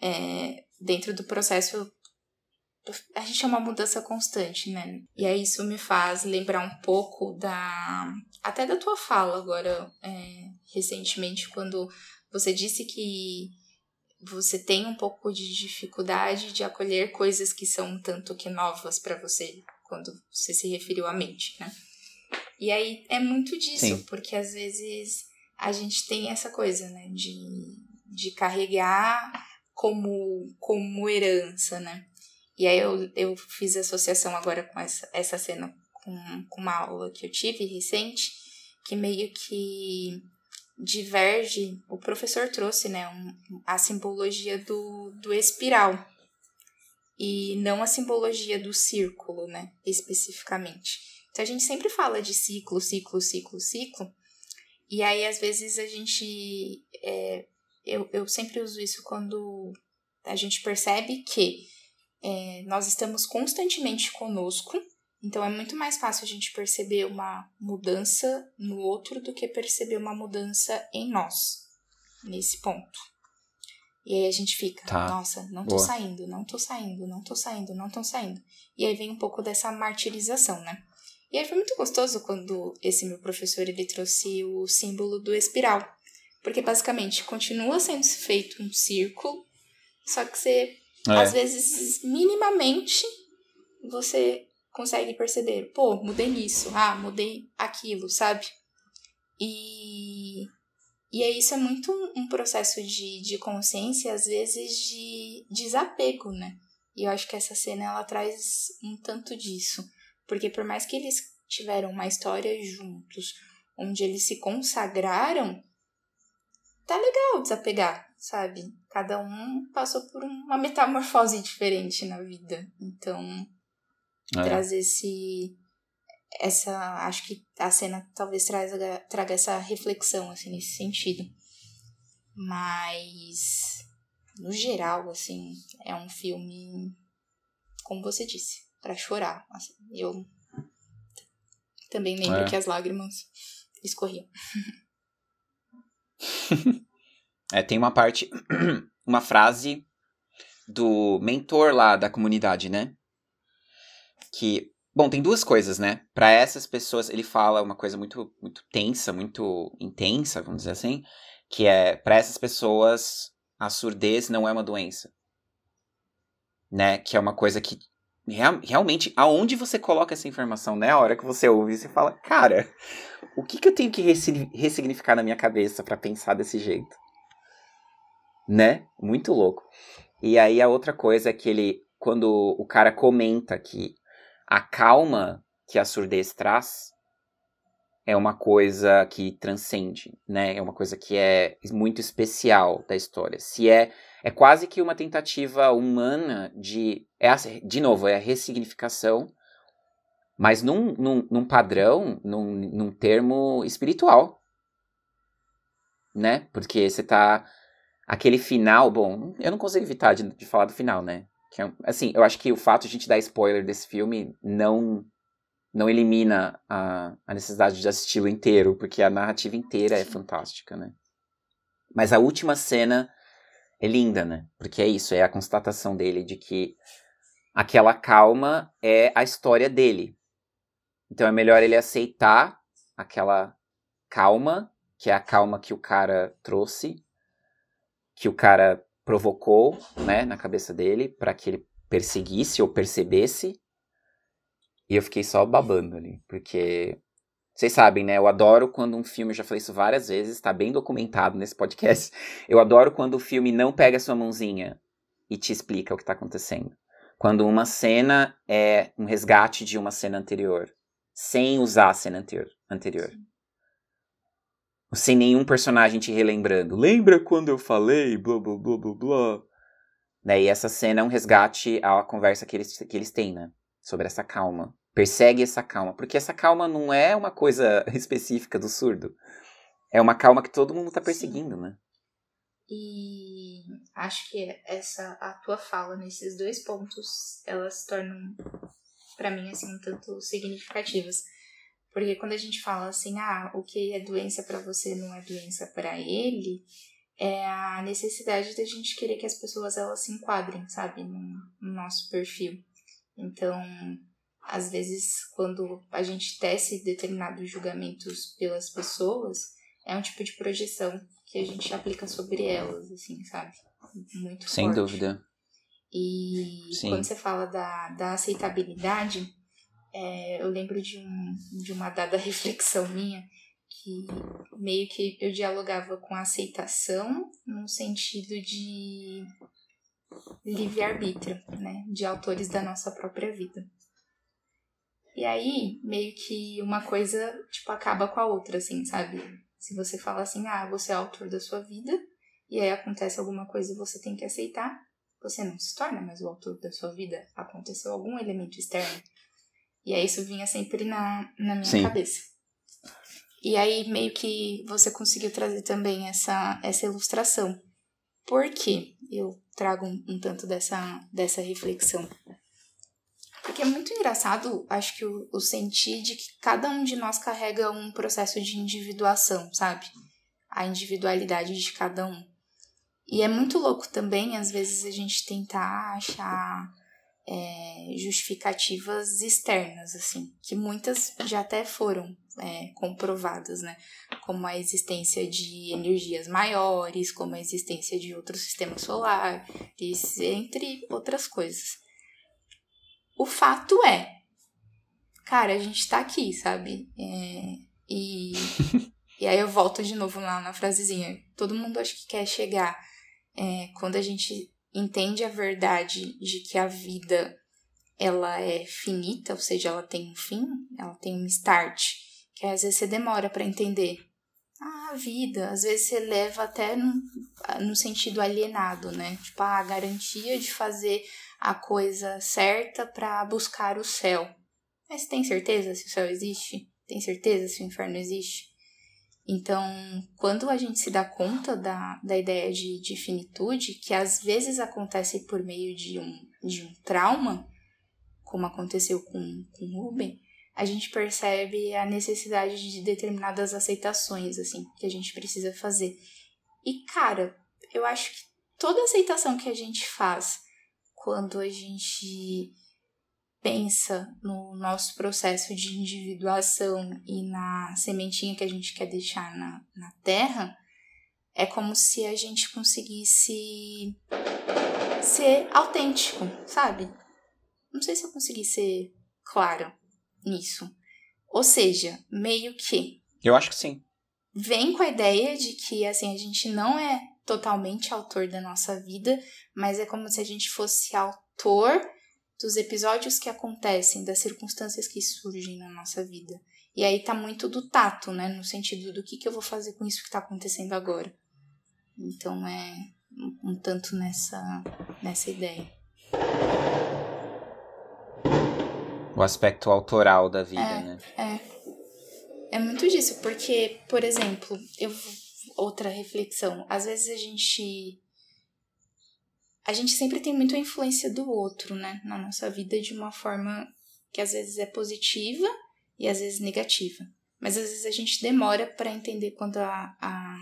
é. é. dentro do processo a gente é uma mudança constante, né? E aí isso me faz lembrar um pouco da até da tua fala agora é, recentemente quando você disse que você tem um pouco de dificuldade de acolher coisas que são tanto que novas para você, quando você se referiu à mente, né? E aí é muito disso, Sim. porque às vezes a gente tem essa coisa, né, de, de carregar como, como herança, né? E aí eu, eu fiz associação agora com essa, essa cena com, com uma aula que eu tive recente, que meio que diverge, o professor trouxe, né, um, a simbologia do, do espiral e não a simbologia do círculo, né, especificamente. Então a gente sempre fala de ciclo, ciclo, ciclo, ciclo, e aí às vezes a gente, é, eu, eu sempre uso isso quando a gente percebe que é, nós estamos constantemente conosco então é muito mais fácil a gente perceber uma mudança no outro do que perceber uma mudança em nós, nesse ponto. E aí a gente fica, tá. nossa, não tô Boa. saindo, não tô saindo, não tô saindo, não tô saindo. E aí vem um pouco dessa martirização, né? E aí foi muito gostoso quando esse meu professor ele trouxe o símbolo do espiral. Porque basicamente continua sendo feito um círculo, só que você, é. às vezes, minimamente, você consegue perceber, pô, mudei nisso, ah, mudei aquilo, sabe? E, e é isso é muito um, um processo de, de consciência, às vezes de desapego, né? E eu acho que essa cena ela traz um tanto disso. Porque por mais que eles tiveram uma história juntos, onde eles se consagraram, tá legal desapegar, sabe? Cada um passou por uma metamorfose diferente na vida. Então, é. trazer esse essa acho que a cena talvez traga, traga essa reflexão assim nesse sentido mas no geral assim é um filme como você disse para chorar assim, eu também lembro é. que as lágrimas escorriam <laughs> é tem uma parte <clears throat> uma frase do mentor lá da comunidade né que Bom, tem duas coisas, né? Para essas pessoas, ele fala uma coisa muito, muito tensa, muito intensa, vamos dizer assim, que é para essas pessoas a surdez não é uma doença, né? Que é uma coisa que real, realmente, aonde você coloca essa informação, né? A hora que você ouve, você fala, cara, o que, que eu tenho que ressignificar na minha cabeça para pensar desse jeito, né? Muito louco. E aí a outra coisa é que ele, quando o cara comenta que a calma que a surdez traz é uma coisa que transcende, né? É uma coisa que é muito especial da história. Se é é quase que uma tentativa humana de é a, de novo é a ressignificação, mas num, num, num padrão, num, num termo espiritual, né? Porque você tá aquele final, bom, eu não consigo evitar de, de falar do final, né? Que é, assim, eu acho que o fato de a gente dar spoiler desse filme não não elimina a, a necessidade de assisti-lo inteiro, porque a narrativa inteira é fantástica, né? Mas a última cena é linda, né? Porque é isso, é a constatação dele de que aquela calma é a história dele. Então é melhor ele aceitar aquela calma, que é a calma que o cara trouxe, que o cara provocou, né, na cabeça dele para que ele perseguisse ou percebesse. E eu fiquei só babando ali, porque vocês sabem, né? Eu adoro quando um filme, já falei isso várias vezes, está bem documentado nesse podcast. <laughs> Eu adoro quando o filme não pega sua mãozinha e te explica o que está acontecendo. Quando uma cena é um resgate de uma cena anterior, sem usar a cena anterior. anterior sem nenhum personagem te relembrando. Lembra quando eu falei? Blá, blá, blá, blá, blá. Né? E essa cena é um resgate à conversa que eles, que eles têm, né? Sobre essa calma. Persegue essa calma. Porque essa calma não é uma coisa <laughs> específica do surdo. É uma calma que todo mundo tá perseguindo, né? E acho que essa a tua fala nesses dois pontos, elas se tornam para mim assim um tanto significativas porque quando a gente fala assim, ah, o que é doença para você não é doença para ele, é a necessidade da gente querer que as pessoas elas se enquadrem, sabe, no, no nosso perfil. Então, às vezes, quando a gente tece determinados julgamentos pelas pessoas, é um tipo de projeção que a gente aplica sobre elas, assim, sabe? Muito Sem forte. dúvida. E Sim. quando você fala da, da aceitabilidade, é, eu lembro de, um, de uma dada <laughs> reflexão minha que meio que eu dialogava com a aceitação no sentido de livre-arbítrio, né? De autores da nossa própria vida. E aí, meio que uma coisa, tipo, acaba com a outra, assim, sabe? Se você fala assim, ah, você é autor da sua vida, e aí acontece alguma coisa e você tem que aceitar, você não se torna mais o autor da sua vida. Aconteceu algum elemento externo. E aí isso vinha sempre na, na minha Sim. cabeça. E aí meio que você conseguiu trazer também essa, essa ilustração. Por que eu trago um, um tanto dessa, dessa reflexão? Porque é muito engraçado, acho que o, o sentir de que cada um de nós carrega um processo de individuação, sabe? A individualidade de cada um. E é muito louco também, às vezes, a gente tentar achar é, justificativas externas, assim, que muitas já até foram é, comprovadas, né? Como a existência de energias maiores, como a existência de outro sistema solar, entre outras coisas. O fato é, cara, a gente tá aqui, sabe? É, e, <laughs> e aí eu volto de novo lá na frasezinha. Todo mundo acho que quer chegar é, quando a gente entende a verdade de que a vida ela é finita, ou seja, ela tem um fim, ela tem um start, que às vezes você demora para entender. Ah, a vida, às vezes você leva até no, sentido alienado, né? Tipo, a garantia de fazer a coisa certa para buscar o céu. Mas tem certeza se o céu existe? Tem certeza se o inferno existe? Então, quando a gente se dá conta da, da ideia de, de finitude, que às vezes acontece por meio de um, de um trauma, como aconteceu com, com Ruben, a gente percebe a necessidade de determinadas aceitações, assim, que a gente precisa fazer. E, cara, eu acho que toda aceitação que a gente faz quando a gente pensa no nosso processo de individuação e na sementinha que a gente quer deixar na, na terra, é como se a gente conseguisse ser autêntico, sabe? Não sei se eu consegui ser claro nisso. Ou seja, meio que. Eu acho que sim. Vem com a ideia de que assim a gente não é totalmente autor da nossa vida, mas é como se a gente fosse autor dos episódios que acontecem, das circunstâncias que surgem na nossa vida. E aí tá muito do tato, né? No sentido do que, que eu vou fazer com isso que tá acontecendo agora. Então é um, um tanto nessa, nessa ideia. O aspecto autoral da vida, é, né? É. É muito disso, porque, por exemplo, eu outra reflexão. Às vezes a gente. A gente sempre tem muito a influência do outro, né? Na nossa vida de uma forma que às vezes é positiva e às vezes negativa. Mas às vezes a gente demora para entender quando a, a,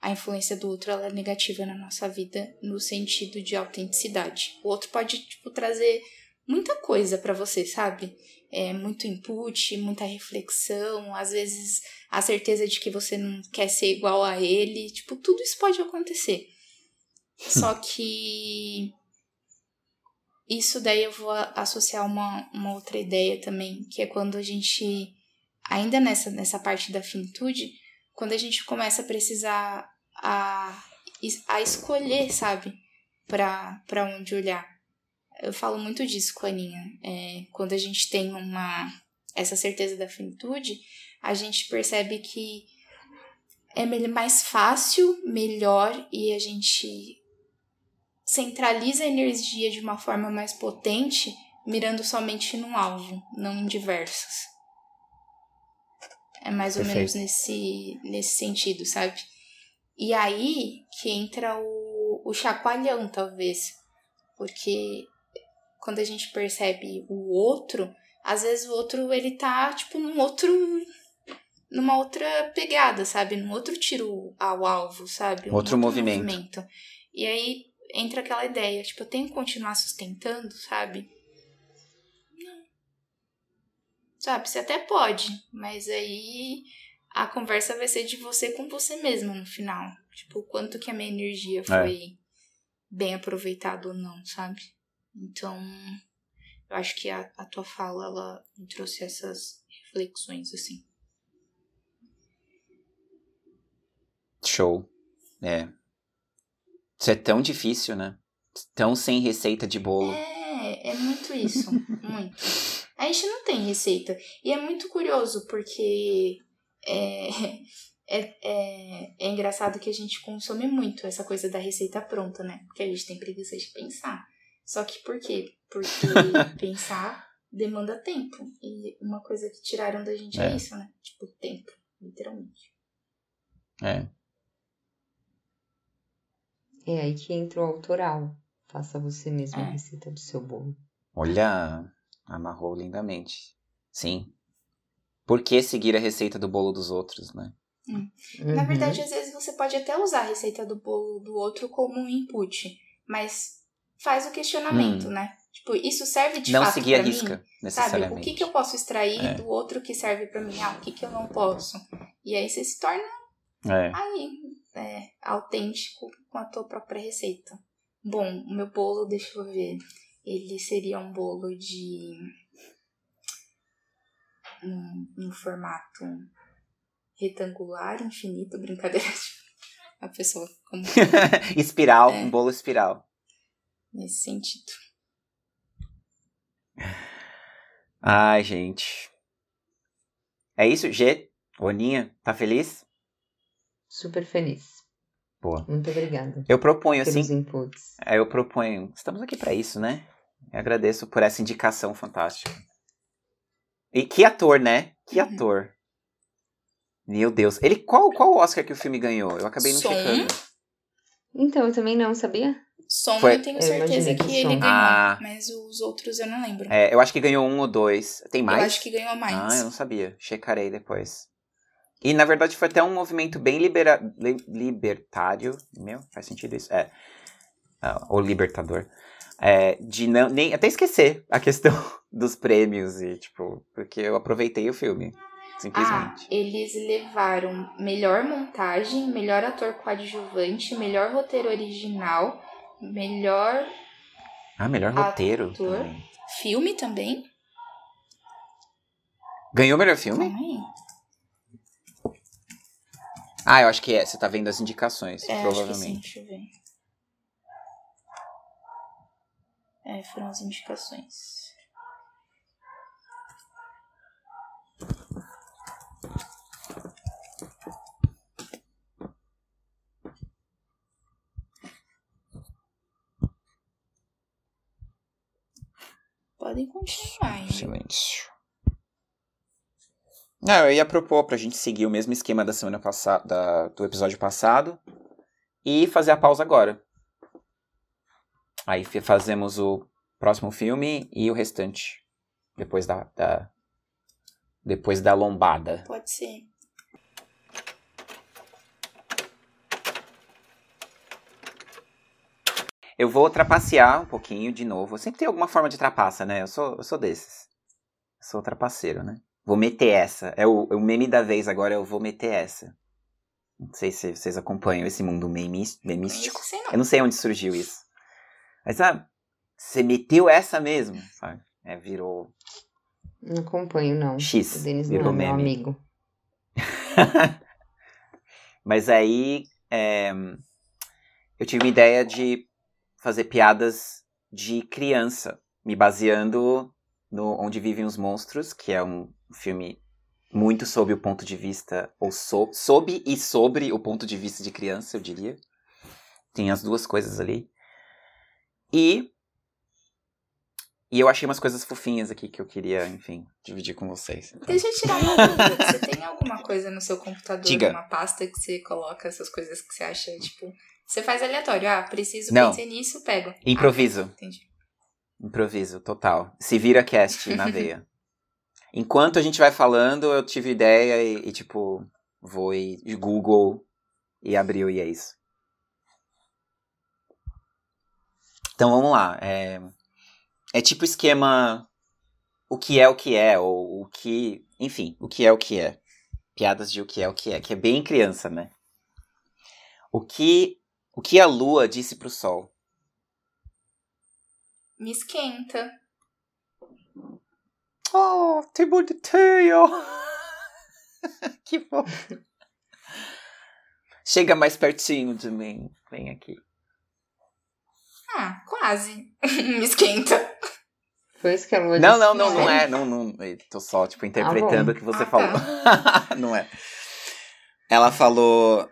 a influência do outro é negativa na nossa vida no sentido de autenticidade. O outro pode tipo, trazer muita coisa para você, sabe? É, muito input, muita reflexão, às vezes a certeza de que você não quer ser igual a ele, tipo, tudo isso pode acontecer. Só que isso daí eu vou associar uma, uma outra ideia também, que é quando a gente, ainda nessa, nessa parte da finitude, quando a gente começa a precisar a, a escolher, sabe, para onde olhar. Eu falo muito disso com a Aninha. É, quando a gente tem uma essa certeza da finitude, a gente percebe que é mais fácil, melhor e a gente centraliza a energia de uma forma mais potente, mirando somente num alvo, não em diversos. É mais ou Perfeito. menos nesse, nesse sentido, sabe? E aí que entra o, o chacoalhão, talvez. Porque quando a gente percebe o outro, às vezes o outro ele tá tipo num outro numa outra pegada, sabe? Num outro tiro ao alvo, sabe? Um outro, outro movimento. movimento. E aí entra aquela ideia, tipo, eu tenho que continuar sustentando, sabe? Não. Sabe, você até pode, mas aí a conversa vai ser de você com você mesma no final. Tipo, o quanto que a minha energia é. foi é. bem aproveitada ou não, sabe? Então, eu acho que a, a tua fala, ela me trouxe essas reflexões, assim. Show. É. Isso é tão difícil, né? Tão sem receita de bolo. É, é muito isso. <laughs> muito. A gente não tem receita. E é muito curioso, porque é, <laughs> é, é, é engraçado que a gente consome muito essa coisa da receita pronta, né? Porque a gente tem preguiça de pensar. Só que por quê? Porque <laughs> pensar demanda tempo. E uma coisa que tiraram da gente é, é isso, né? Tipo, tempo, literalmente. É. É aí que entra o autoral. Faça você mesmo é. a receita do seu bolo. Olha, amarrou lindamente. Sim. Por que seguir a receita do bolo dos outros, né? Hum. Uhum. Na verdade, às vezes você pode até usar a receita do bolo do outro como um input, mas faz o questionamento, hum. né? Tipo, isso serve de não fato seguir a risca, mim? necessariamente. Sabe, o que, que eu posso extrair é. do outro que serve para mim? Ah, o que, que eu não posso? E aí você se torna é. aí, é, autêntico com a tua própria receita. Bom, o meu bolo, deixa eu ver, ele seria um bolo de um, um formato retangular, infinito, <laughs> brincadeira. A pessoa como <laughs> espiral, é, um bolo espiral. Nesse sentido. Ai, gente. É isso, G? Oninha, tá feliz? Super feliz. Boa. Muito obrigada. Eu proponho pelos assim. inputs. É, eu proponho. Estamos aqui para isso, né? Eu agradeço por essa indicação fantástica. E que ator, né? Que uhum. ator. Meu Deus. Ele qual qual Oscar que o filme ganhou? Eu acabei não Som? checando. Então, eu também não sabia. Som Foi- eu tenho Eu certeza imaginei que, que ele som. ganhou, Ah. mas os outros eu não lembro. É, eu acho que ganhou um ou dois. Tem mais? Eu acho que ganhou mais. Ah, eu não sabia. Checarei depois. E na verdade foi até um movimento bem libera... li- libertário. Meu, faz sentido isso? É. Ah, ou libertador. É, de não. Nem, até esquecer a questão <laughs> dos prêmios e, tipo, porque eu aproveitei o filme. Ah, Simplesmente. eles levaram melhor montagem, melhor ator coadjuvante, melhor roteiro original, melhor Ah, melhor roteiro. ator. também. filme também. Ganhou o melhor filme? Aí. Ah, eu acho que é. Você tá vendo as indicações, É, que sim, provavelmente. deixa eu ver. É, foram as indicações. Podem continuar, hein? Silêncio. Não, eu ia propor pra gente seguir o mesmo esquema da semana passada, do episódio passado, e fazer a pausa agora. Aí fazemos o próximo filme e o restante. Depois da, da- depois da lombada. Pode ser. Eu vou trapacear um pouquinho de novo. Sempre tem alguma forma de trapaça, né? Eu sou, eu sou desses. Eu sou trapaceiro, né? Vou meter essa. É o, o meme da vez agora, eu vou meter essa. Não sei se vocês acompanham esse mundo memístico. Não. Eu não sei onde surgiu isso. Mas sabe, você meteu essa mesmo, sabe? É, virou Não acompanho, não. X. O Denis não virou é meu meme. amigo. <laughs> Mas aí é, eu tive uma ideia de fazer piadas de criança, me baseando no Onde Vivem os Monstros, que é um filme muito sob o ponto de vista, ou so, sob e sobre o ponto de vista de criança, eu diria. Tem as duas coisas ali. E. E eu achei umas coisas fofinhas aqui que eu queria, enfim, dividir com vocês. Então, Deixa eu tirar uma dúvida. Você tem alguma coisa no seu computador, Diga. uma pasta que você coloca essas coisas que você acha, tipo... Você faz aleatório. Ah, preciso, Não. pensei nisso, pego. Improviso. Ah, entendi. Improviso, total. Se vira cast na <laughs> veia. Enquanto a gente vai falando, eu tive ideia e, e, tipo, vou e Google e abriu e é isso. Então vamos lá. É, é tipo esquema o que é o que é, ou o que. Enfim, o que é o que é. Piadas de o que é o que é, que é bem criança, né? O que, o que a lua disse pro sol? Me esquenta. Oh, tem bonitinho! <laughs> que fofo! Chega mais pertinho de mim. Vem aqui. Ah, quase. <laughs> Me esquenta. Foi isso que a Lua Não, disse não, que não, não é. é. Não, não. eu Tô só, tipo, interpretando bom. o que você Ah, falou. <laughs> não é. Ela falou.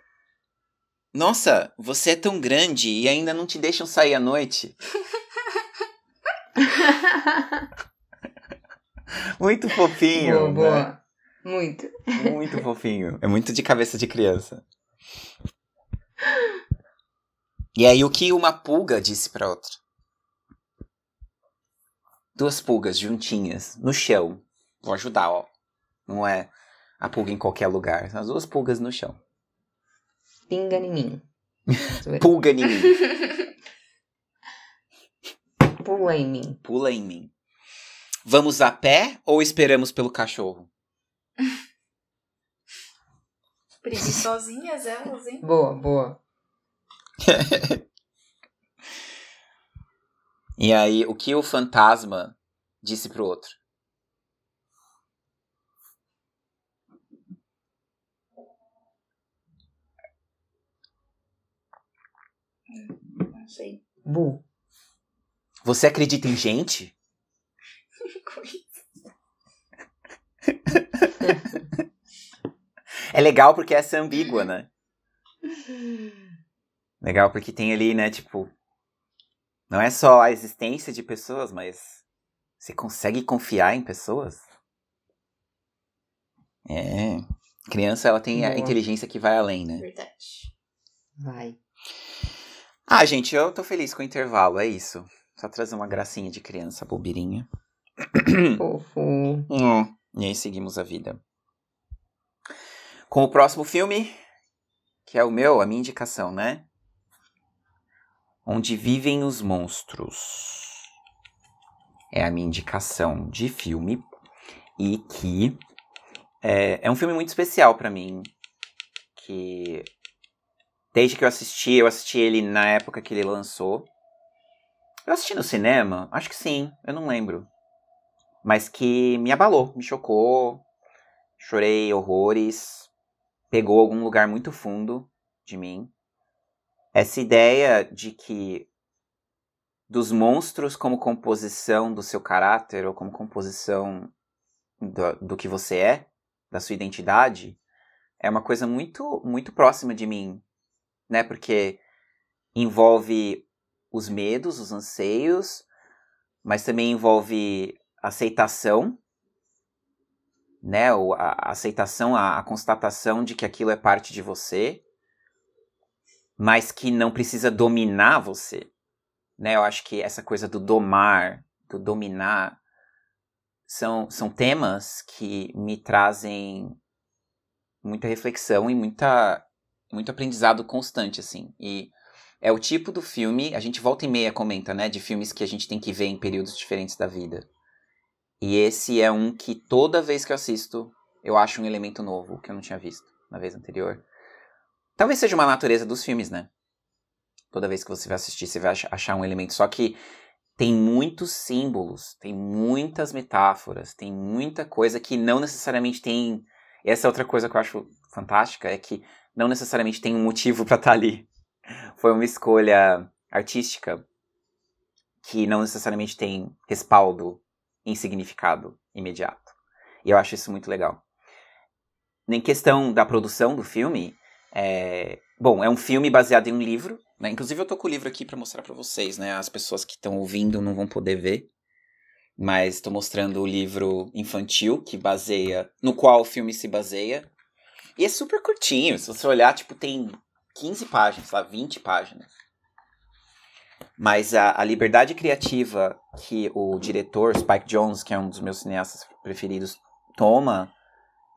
Nossa, você é tão grande e ainda não te deixam sair à noite. Muito fofinho. boa, né? boa. Muito. Muito fofinho. É muito de cabeça de criança. E aí, o que uma pulga disse pra outra? Duas pulgas juntinhas, no chão. Vou ajudar, ó. Não é a pulga em qualquer lugar. São as duas pulgas no chão. Pinga em mim. <laughs> Pulga em mim. <laughs> Pula em mim. Pula em mim. Vamos a pé ou esperamos pelo cachorro? <laughs> Preguiçosinhas elas, hein? Boa, boa. <laughs> E aí, o que o fantasma disse pro outro? Não sei. Bu. Você acredita em gente? É legal porque essa é ambígua, né? Legal porque tem ali, né, tipo. Não é só a existência de pessoas, mas você consegue confiar em pessoas? É. Criança, ela tem a inteligência que vai além, né? Verdade. Vai. Ah, gente, eu tô feliz com o intervalo, é isso. Só trazer uma gracinha de criança bobeirinha. <coughs> Fofo. Hum, e aí seguimos a vida. Com o próximo filme, que é o meu, a minha indicação, né? Onde Vivem os Monstros. É a minha indicação de filme. E que é, é um filme muito especial pra mim. Que desde que eu assisti, eu assisti ele na época que ele lançou. Eu assisti no cinema? Acho que sim, eu não lembro mas que me abalou, me chocou, chorei horrores, pegou algum lugar muito fundo de mim. Essa ideia de que dos monstros como composição do seu caráter ou como composição do, do que você é, da sua identidade, é uma coisa muito muito próxima de mim, né? Porque envolve os medos, os anseios, mas também envolve aceitação, né? Ou a, aceitação, a, a constatação de que aquilo é parte de você, mas que não precisa dominar você, né? Eu acho que essa coisa do domar, do dominar, são, são temas que me trazem muita reflexão e muita, muito aprendizado constante, assim. E é o tipo do filme, a gente volta e meia comenta, né? De filmes que a gente tem que ver em períodos diferentes da vida. E esse é um que toda vez que eu assisto, eu acho um elemento novo que eu não tinha visto na vez anterior. Talvez seja uma natureza dos filmes, né? Toda vez que você vai assistir, você vai ach- achar um elemento. Só que tem muitos símbolos, tem muitas metáforas, tem muita coisa que não necessariamente tem. Essa é outra coisa que eu acho fantástica, é que não necessariamente tem um motivo pra estar ali. <laughs> Foi uma escolha artística que não necessariamente tem respaldo em significado imediato. E eu acho isso muito legal. Em questão da produção do filme, é... bom, é um filme baseado em um livro, né? Inclusive eu tô com o livro aqui para mostrar para vocês, né? As pessoas que estão ouvindo não vão poder ver, mas estou mostrando o livro infantil que baseia, no qual o filme se baseia. E é super curtinho, se você olhar, tipo, tem 15 páginas, lá, 20 páginas. Mas a, a liberdade criativa que o diretor Spike Jones, que é um dos meus cineastas preferidos, toma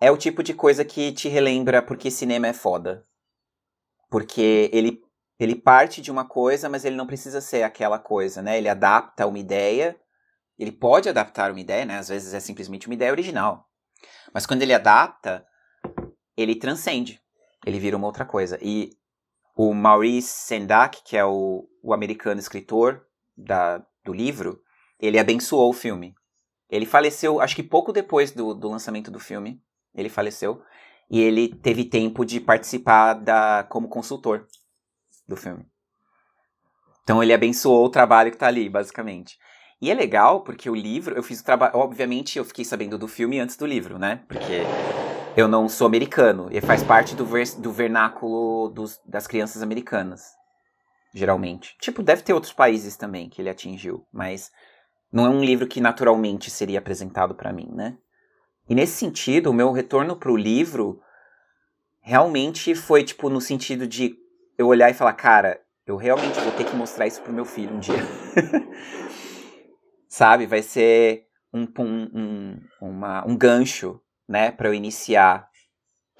é o tipo de coisa que te relembra porque cinema é foda. Porque ele, ele parte de uma coisa, mas ele não precisa ser aquela coisa, né? Ele adapta uma ideia. Ele pode adaptar uma ideia, né? Às vezes é simplesmente uma ideia original. Mas quando ele adapta, ele transcende. Ele vira uma outra coisa. E o Maurice Sendak, que é o, o americano escritor da, do livro, ele abençoou o filme. Ele faleceu, acho que pouco depois do, do lançamento do filme. Ele faleceu. E ele teve tempo de participar da, como consultor do filme. Então ele abençoou o trabalho que tá ali, basicamente. E é legal porque o livro, eu fiz o trabalho. Obviamente, eu fiquei sabendo do filme antes do livro, né? Porque eu não sou americano. E faz parte do, ver, do vernáculo dos, das crianças americanas. Geralmente. Tipo, deve ter outros países também que ele atingiu. Mas não é um livro que naturalmente seria apresentado para mim, né? E nesse sentido, o meu retorno pro livro realmente foi, tipo, no sentido de eu olhar e falar, cara, eu realmente vou ter que mostrar isso pro meu filho um dia. <laughs> sabe? Vai ser um, um, uma, um gancho, né, para eu iniciar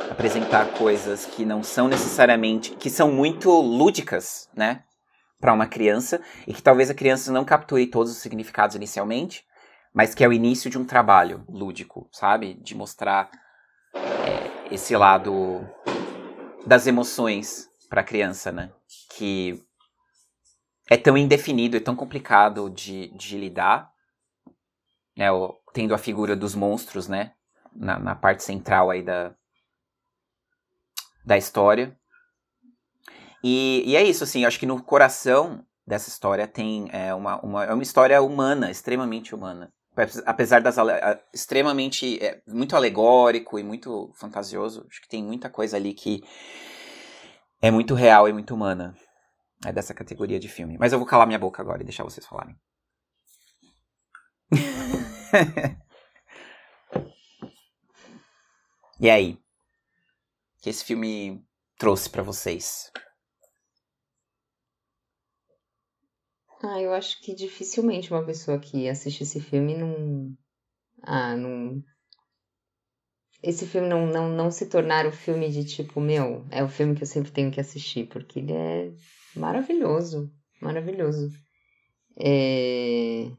apresentar coisas que não são necessariamente, que são muito lúdicas, né, para uma criança e que talvez a criança não capture todos os significados inicialmente, mas que é o início de um trabalho lúdico, sabe? De mostrar é, esse lado das emoções para a criança, né? Que é tão indefinido, é tão complicado de, de lidar, né, tendo a figura dos monstros, né, na, na, parte central aí da, da história. E, e é isso, assim, acho que no coração dessa história tem é, uma, uma, é uma história humana, extremamente humana. Apesar das extremamente é, muito alegórico e muito fantasioso, acho que tem muita coisa ali que é muito real e muito humana é dessa categoria de filme. Mas eu vou calar minha boca agora e deixar vocês falarem. <laughs> e aí? O que esse filme trouxe para vocês? Ah, eu acho que dificilmente uma pessoa que assiste esse filme não. Ah, não. Esse filme não, não, não se tornar o filme de tipo, meu, é o filme que eu sempre tenho que assistir, porque ele é maravilhoso, maravilhoso. É...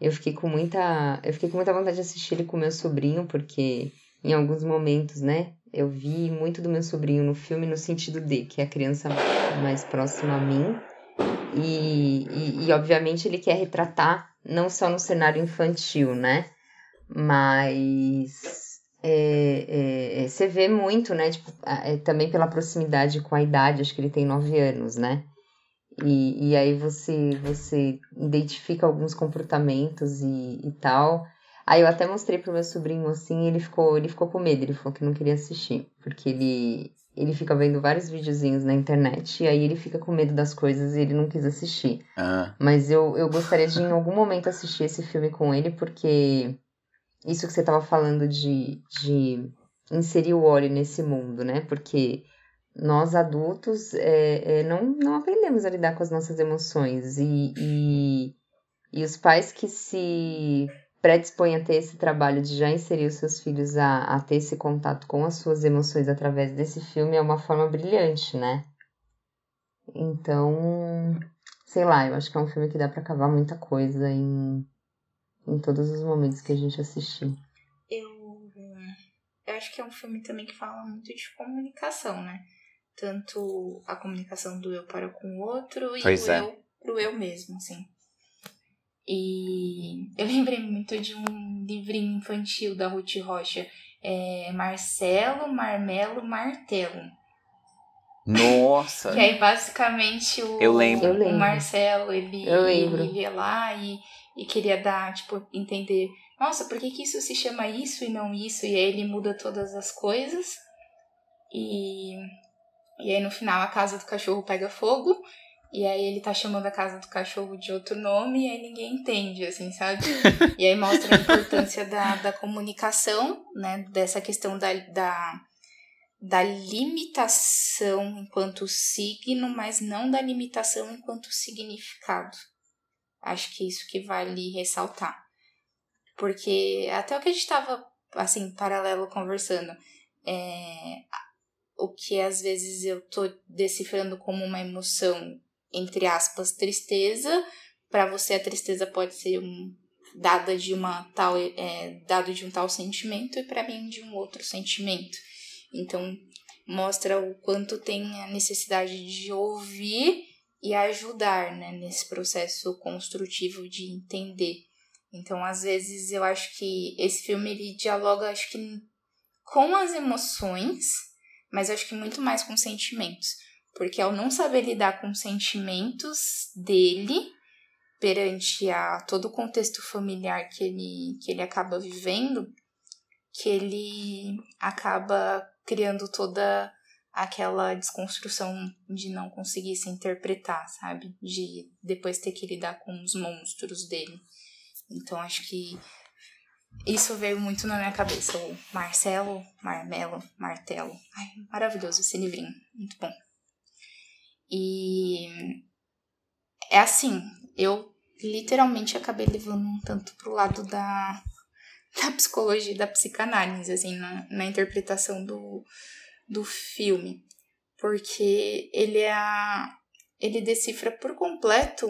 Eu fiquei com muita, eu fiquei com muita vontade de assistir ele com meu sobrinho, porque em alguns momentos, né, eu vi muito do meu sobrinho no filme no sentido de que é a criança mais próxima a mim e, e, e obviamente ele quer retratar não só no cenário infantil, né, mas é, é, é, você vê muito, né? Tipo, é, também pela proximidade com a idade, acho que ele tem nove anos, né? E, e aí você, você identifica alguns comportamentos e, e tal. Aí eu até mostrei pro meu sobrinho assim, ele ficou, ele ficou com medo, ele falou que não queria assistir, porque ele, ele fica vendo vários videozinhos na internet e aí ele fica com medo das coisas e ele não quis assistir. Ah. Mas eu, eu gostaria de em algum momento assistir esse filme com ele, porque isso que você estava falando de, de inserir o óleo nesse mundo, né? Porque nós adultos é, é, não, não aprendemos a lidar com as nossas emoções e, e, e os pais que se predispõem a ter esse trabalho de já inserir os seus filhos a, a ter esse contato com as suas emoções através desse filme é uma forma brilhante, né? Então, sei lá, eu acho que é um filme que dá para cavar muita coisa em, em todos os momentos que a gente assistiu. Eu, eu acho que é um filme também que fala muito de comunicação, né? Tanto a comunicação do eu para com o outro e pois do é. eu pro eu mesmo, assim. E eu <laughs> lembrei muito de um livrinho infantil da Ruth Rocha, é Marcelo, Marmelo, Martelo. Nossa! Que aí basicamente o, Eu lembro. Lembro. o Marcelo, ele, Eu lembro. ele ia lá e, e queria dar, tipo, entender, nossa, por que, que isso se chama isso e não isso? E aí ele muda todas as coisas. E, e aí no final a casa do cachorro pega fogo. E aí ele tá chamando a casa do cachorro de outro nome e aí ninguém entende, assim, sabe? <laughs> e aí mostra a importância da, da comunicação, né? Dessa questão da, da, da limitação enquanto signo, mas não da limitação enquanto significado. Acho que é isso que vale ressaltar. Porque até o que a gente estava, assim, paralelo conversando, é, o que às vezes eu tô decifrando como uma emoção, entre aspas, tristeza, para você a tristeza pode ser um, dada de uma tal, é, dado de um tal sentimento e para mim de um outro sentimento. Então, mostra o quanto tem a necessidade de ouvir e ajudar né, nesse processo construtivo de entender Então, às vezes, eu acho que esse filme ele dialoga, acho que com as emoções, mas acho que muito mais com sentimentos. Porque ao não saber lidar com os sentimentos dele perante a todo o contexto familiar que ele, que ele acaba vivendo, que ele acaba criando toda aquela desconstrução de não conseguir se interpretar, sabe? De depois ter que lidar com os monstros dele. Então acho que isso veio muito na minha cabeça. O Marcelo, Marmelo, Martelo. Ai, maravilhoso esse livrinho. Muito bom. E é assim, eu literalmente acabei levando um tanto pro lado da, <laughs> da psicologia, da psicanálise, assim, na, na interpretação do, do filme. Porque ele é a, ele decifra por completo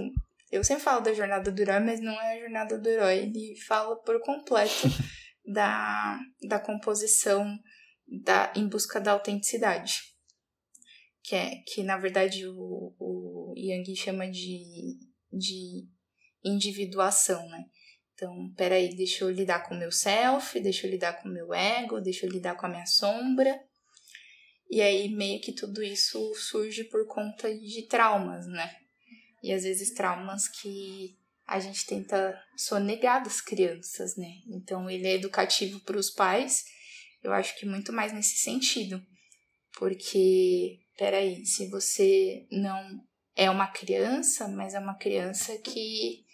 eu sempre falo da jornada do herói, mas não é a jornada do herói. Ele fala por completo <laughs> da, da composição da, em busca da autenticidade. Que, é, que na verdade o, o Yang chama de, de individuação, né? Então, peraí, deixa eu lidar com o meu self, deixa eu lidar com o meu ego, deixa eu lidar com a minha sombra. E aí, meio que tudo isso surge por conta de traumas, né? e às vezes traumas que a gente tenta sonegar das crianças, né? Então ele é educativo para os pais, eu acho que muito mais nesse sentido. Porque, peraí, se você não é uma criança, mas é uma criança que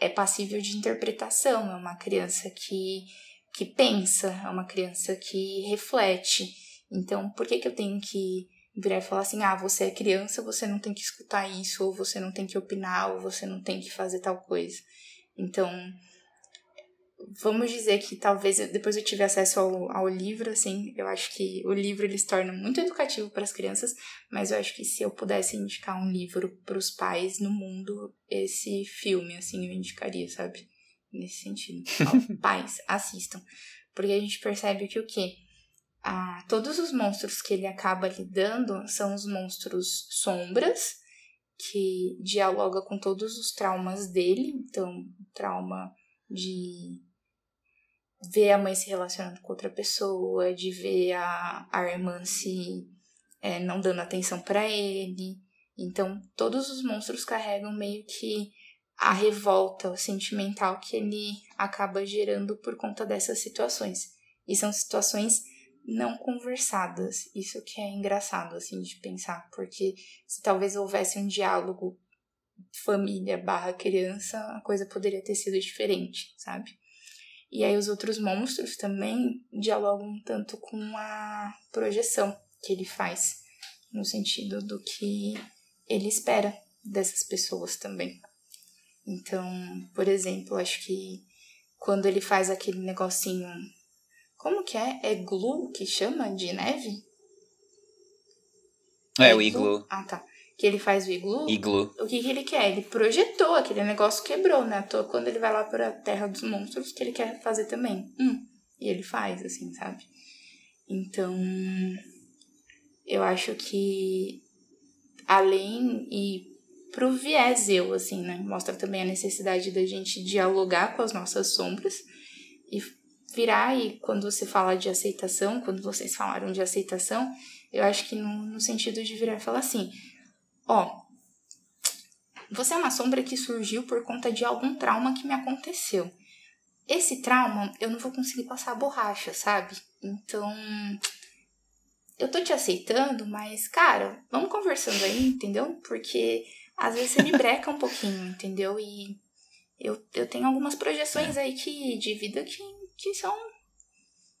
é passível de interpretação, é uma criança que, que pensa, é uma criança que reflete. Então, por que, que eu tenho que virar e falar assim: ah, você é criança, você não tem que escutar isso, ou você não tem que opinar, ou você não tem que fazer tal coisa. Então, vamos dizer que talvez depois eu tive acesso ao, ao livro, assim, eu acho que o livro ele se torna muito educativo para as crianças, mas eu acho que se eu pudesse indicar um livro para os pais no mundo, esse filme, assim, eu indicaria, sabe? Nesse sentido. <laughs> Ó, pais, assistam. Porque a gente percebe que o quê? ah, todos os monstros que ele acaba lidando são os monstros sombras, que dialoga com todos os traumas dele. Então, trauma de ver a mãe se relacionando com outra pessoa, de ver a, a irmã se é, não dando atenção para ele. Então, todos os monstros carregam meio que a revolta sentimental que ele acaba gerando por conta dessas situações. E são situações não conversadas. Isso que é engraçado, assim, de pensar, porque se talvez houvesse um diálogo família barra criança, a coisa poderia ter sido diferente, sabe? E aí os outros monstros também dialogam tanto com a projeção que ele faz, no sentido do que ele espera dessas pessoas também. Então, por exemplo, acho que quando ele faz aquele negocinho como que é? É glue que chama de neve? É, é o iglu. Ah, tá. Que ele faz o iglu. Iglu. O que, que ele quer? Ele projetou, aquele negócio quebrou, né? Quando ele vai lá pra Terra dos Monstros, que ele quer fazer também. Hum. E ele faz, assim, sabe? Então, eu acho que além e pro viés eu, assim, né? Mostra também a necessidade da gente dialogar com as nossas sombras e virar e quando você fala de aceitação, quando vocês falaram de aceitação, eu acho que no, no sentido de virar e falar assim: ó, você é uma sombra que surgiu por conta de algum trauma que me aconteceu. Esse trauma eu não vou conseguir passar a borracha, sabe? Então, eu tô te aceitando, mas, cara, vamos conversando aí, entendeu? Porque às vezes você me breca um pouquinho, entendeu? E eu, eu tenho algumas projeções aí que, de vida que que são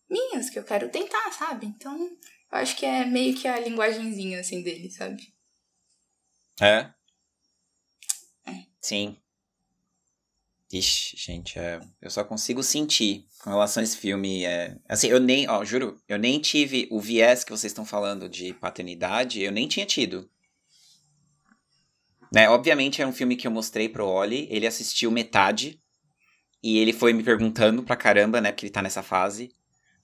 minhas, que eu quero tentar, sabe? Então, eu acho que é meio que a linguagenzinha, assim, dele, sabe? É? É. Sim. Ixi, gente, é, eu só consigo sentir com relação a esse filme. É, assim, eu nem, ó, juro, eu nem tive o viés que vocês estão falando de paternidade, eu nem tinha tido. Né, obviamente é um filme que eu mostrei pro Oli, ele assistiu metade, e ele foi me perguntando pra caramba, né? Porque ele tá nessa fase.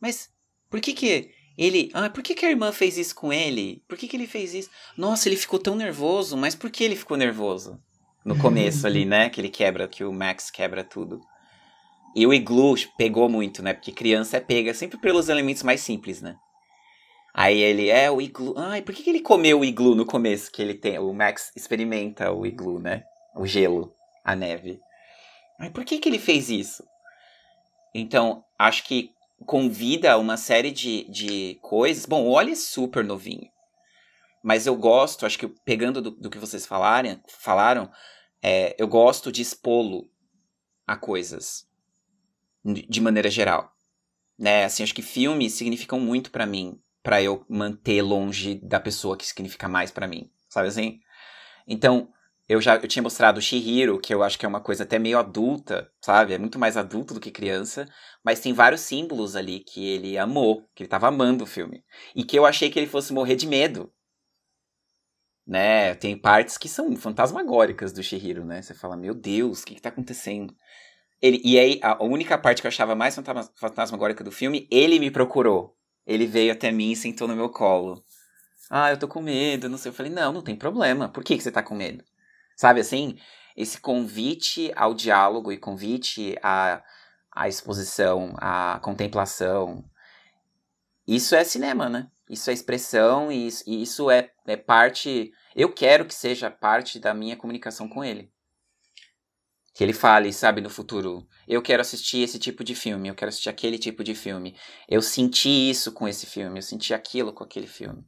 Mas por que que ele. Ah, por que, que a irmã fez isso com ele? Por que, que ele fez isso? Nossa, ele ficou tão nervoso, mas por que ele ficou nervoso? no começo ali, né? Que ele quebra, que o Max quebra tudo. E o Iglu pegou muito, né? Porque criança é pega sempre pelos elementos mais simples, né? Aí ele, é, o iglu. Ai, por que, que ele comeu o iglu no começo? Que ele tem. O Max experimenta o iglu, né? O gelo, a neve. Ai, por que, que ele fez isso? Então, acho que convida uma série de, de coisas. Bom, o Oli é super novinho. Mas eu gosto, acho que pegando do, do que vocês falarem, falaram, é, eu gosto de expô-lo a coisas. De maneira geral. Né? Assim, acho que filmes significam muito para mim para eu manter longe da pessoa que significa mais para mim, sabe assim? Então, eu já eu tinha mostrado o Shihiro, que eu acho que é uma coisa até meio adulta, sabe? É muito mais adulto do que criança, mas tem vários símbolos ali que ele amou, que ele tava amando o filme, e que eu achei que ele fosse morrer de medo. Né? Tem partes que são fantasmagóricas do Shihiro, né? Você fala, meu Deus, o que que tá acontecendo? Ele, e aí, a única parte que eu achava mais fantasmagórica do filme, ele me procurou ele veio até mim e sentou no meu colo. Ah, eu tô com medo, não sei. Eu falei, não, não tem problema. Por que, que você tá com medo? Sabe assim? Esse convite ao diálogo e convite à, à exposição, à contemplação. Isso é cinema, né? Isso é expressão e isso, e isso é, é parte. Eu quero que seja parte da minha comunicação com ele que ele fale, sabe, no futuro, eu quero assistir esse tipo de filme, eu quero assistir aquele tipo de filme. Eu senti isso com esse filme, eu senti aquilo com aquele filme.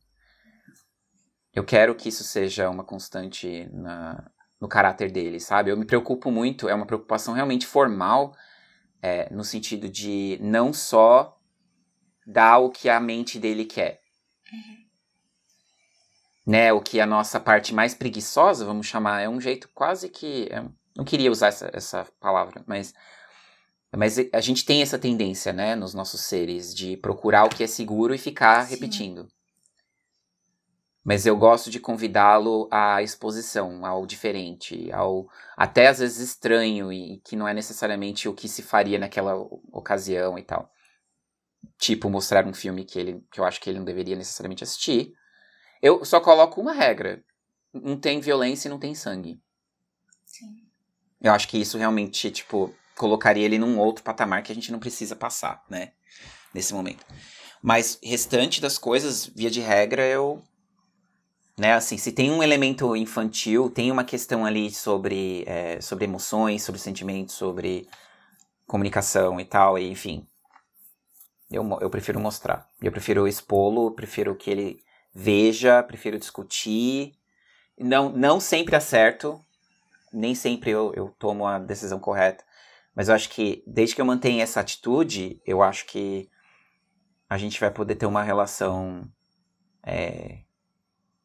Eu quero que isso seja uma constante na, no caráter dele, sabe? Eu me preocupo muito, é uma preocupação realmente formal, é, no sentido de não só dar o que a mente dele quer. Uhum. Né, o que a nossa parte mais preguiçosa, vamos chamar, é um jeito quase que. É não queria usar essa, essa palavra, mas, mas a gente tem essa tendência, né, nos nossos seres, de procurar o que é seguro e ficar Sim. repetindo. Mas eu gosto de convidá-lo à exposição, ao diferente, ao até às vezes estranho e que não é necessariamente o que se faria naquela ocasião e tal. Tipo, mostrar um filme que, ele, que eu acho que ele não deveria necessariamente assistir. Eu só coloco uma regra: não tem violência e não tem sangue. Sim. Eu acho que isso realmente, tipo, colocaria ele num outro patamar que a gente não precisa passar, né? Nesse momento. Mas restante das coisas, via de regra, eu. Né, assim, se tem um elemento infantil, tem uma questão ali sobre, é, sobre emoções, sobre sentimentos, sobre comunicação e tal, e enfim. Eu, eu prefiro mostrar. Eu prefiro expô-lo, prefiro que ele veja, prefiro discutir. Não, não sempre acerto, nem sempre eu, eu tomo a decisão correta. Mas eu acho que, desde que eu mantenha essa atitude, eu acho que a gente vai poder ter uma relação é,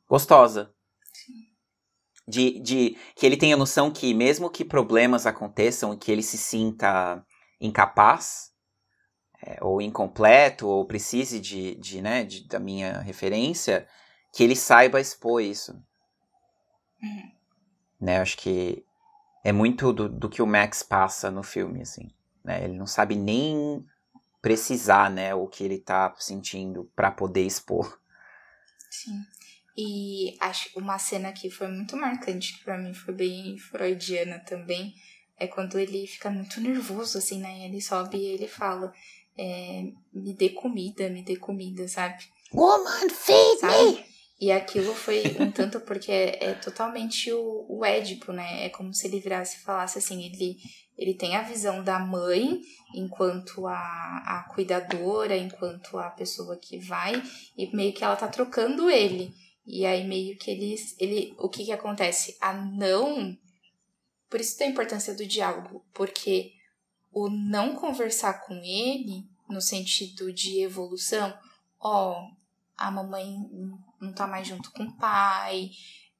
gostosa. De, de que ele tenha noção que, mesmo que problemas aconteçam e que ele se sinta incapaz, é, ou incompleto, ou precise de, de, né, de, da minha referência, que ele saiba expor isso. Uhum. Né? Acho que é muito do, do que o Max passa no filme, assim. Né? Ele não sabe nem precisar, né, o que ele tá sentindo para poder expor. Sim. E acho uma cena que foi muito marcante, que para mim foi bem freudiana também, é quando ele fica muito nervoso, assim, né? Ele sobe e ele fala: é, Me dê comida, me dê comida, sabe? Woman, feed sabe? me! E aquilo foi um tanto porque é, é totalmente o, o Édipo, né? É como se ele virasse e falasse assim, ele, ele tem a visão da mãe enquanto a, a cuidadora, enquanto a pessoa que vai, e meio que ela tá trocando ele. E aí meio que ele, ele o que que acontece? A não, por isso tem a importância do diálogo, porque o não conversar com ele, no sentido de evolução, ó, a mamãe não tá mais junto com o pai,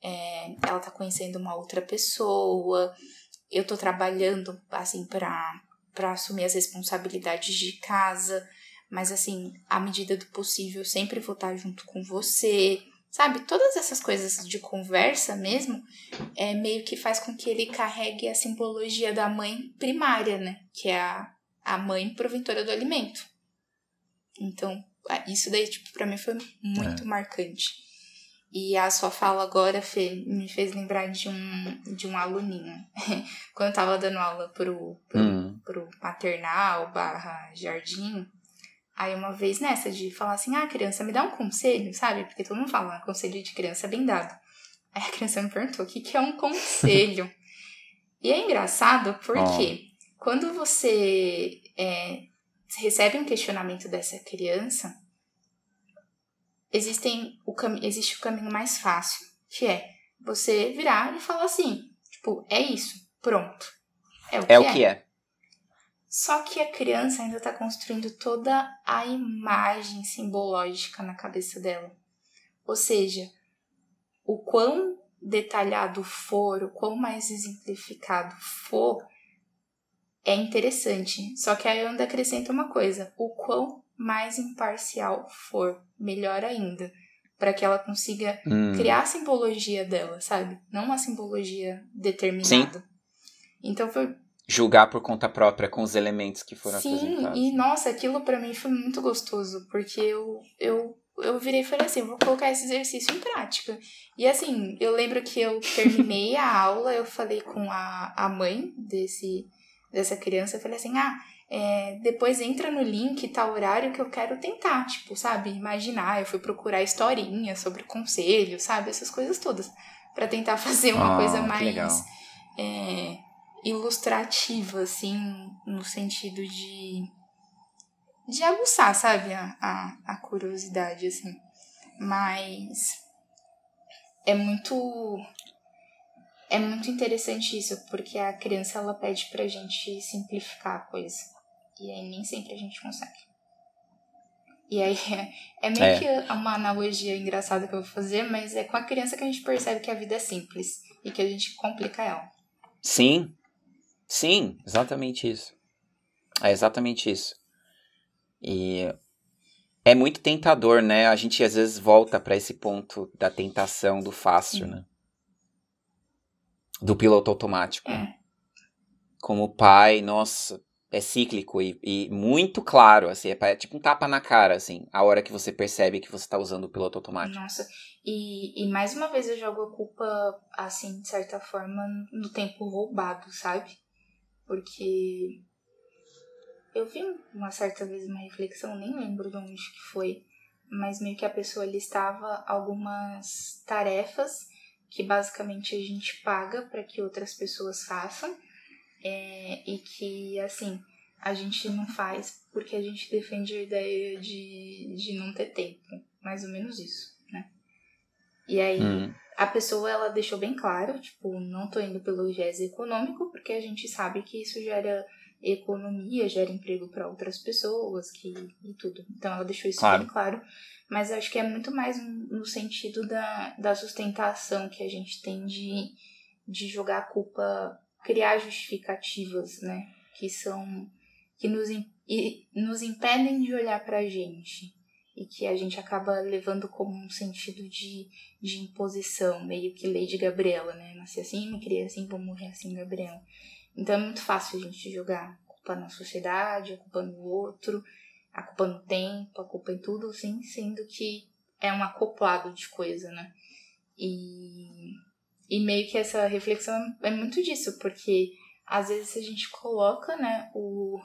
é, ela tá conhecendo uma outra pessoa, eu tô trabalhando, assim, pra, pra assumir as responsabilidades de casa, mas, assim, à medida do possível, eu sempre vou estar junto com você, sabe? Todas essas coisas de conversa mesmo, é meio que faz com que ele carregue a simbologia da mãe primária, né? Que é a, a mãe proventora do alimento. Então, isso daí, tipo, pra mim foi muito é. marcante. E a sua fala agora, Fê, me fez lembrar de um, de um aluninho. <laughs> Quando eu tava dando aula pro, pro, hum. pro maternal barra jardim, aí uma vez nessa de falar assim, ah, criança, me dá um conselho, sabe? Porque todo mundo fala, conselho de criança é bem dado. Aí a criança me perguntou, o que, que é um conselho? e é engraçado porque oh. quando você é, recebe um questionamento dessa criança, existem o existe o caminho mais fácil, que é você virar e falar assim, tipo, é isso, pronto. É o, é que, o é. que é. Só que a criança ainda está construindo toda a imagem simbológica na cabeça dela. Ou seja, o quão detalhado for, o quão mais exemplificado for, é interessante. Só que aí eu ainda acrescento uma coisa: o quão mais imparcial for, melhor ainda. Para que ela consiga hum. criar a simbologia dela, sabe? Não uma simbologia determinada. Sim. Então foi. Julgar por conta própria com os elementos que foram Sim, apresentados. Sim, e nossa, aquilo para mim foi muito gostoso, porque eu, eu, eu virei e falei assim: vou colocar esse exercício em prática. E assim, eu lembro que eu terminei a <laughs> aula, eu falei com a, a mãe desse, dessa criança, eu falei assim: ah é, depois entra no link, tá horário que eu quero tentar, tipo, sabe? Imaginar, eu fui procurar historinha sobre conselho, sabe? Essas coisas todas. para tentar <laughs> fazer uma oh, coisa mais é, ilustrativa, assim, no sentido de. de aguçar, sabe? A, a, a curiosidade, assim. Mas. É muito é muito interessante isso, porque a criança ela pede pra gente simplificar a coisa. E aí nem sempre a gente consegue. E aí é, <laughs> é meio é. que uma analogia engraçada que eu vou fazer, mas é com a criança que a gente percebe que a vida é simples e que a gente complica ela. Sim, sim, exatamente isso. É exatamente isso. E é muito tentador, né? A gente às vezes volta para esse ponto da tentação do fácil, né? Do piloto automático. É. Como pai, nossa, é cíclico e, e, muito claro, assim, é, é, tipo um tapa na cara, assim, a hora que você percebe que você está usando o piloto automático. Nossa, e, e mais uma vez eu jogo a culpa, assim, de certa forma, no tempo roubado, sabe? Porque eu vi uma certa vez uma reflexão, nem lembro de onde que foi, mas meio que a pessoa listava algumas tarefas que basicamente a gente paga para que outras pessoas façam é, e que, assim, a gente não faz porque a gente defende a ideia de, de não ter tempo. Mais ou menos isso, né? E aí, hum. A pessoa, ela deixou bem claro, tipo, não tô indo pelo viés econômico, porque a gente sabe que isso gera economia, gera emprego para outras pessoas que, e tudo. Então, ela deixou isso claro. bem claro. Mas acho que é muito mais no sentido da, da sustentação que a gente tem de, de jogar a culpa criar justificativas, né? Que são que nos, nos impedem de olhar para a gente e que a gente acaba levando como um sentido de, de imposição, meio que lei de Gabriela, né? Nasci assim, me criei assim, vou morrer assim, Gabriela. Então é muito fácil a gente jogar a culpa na sociedade, a culpa no outro, a culpa no tempo, a culpa em tudo, assim, sendo que é um acoplado de coisa, né? E e meio que essa reflexão é muito disso, porque às vezes a gente coloca, né, o,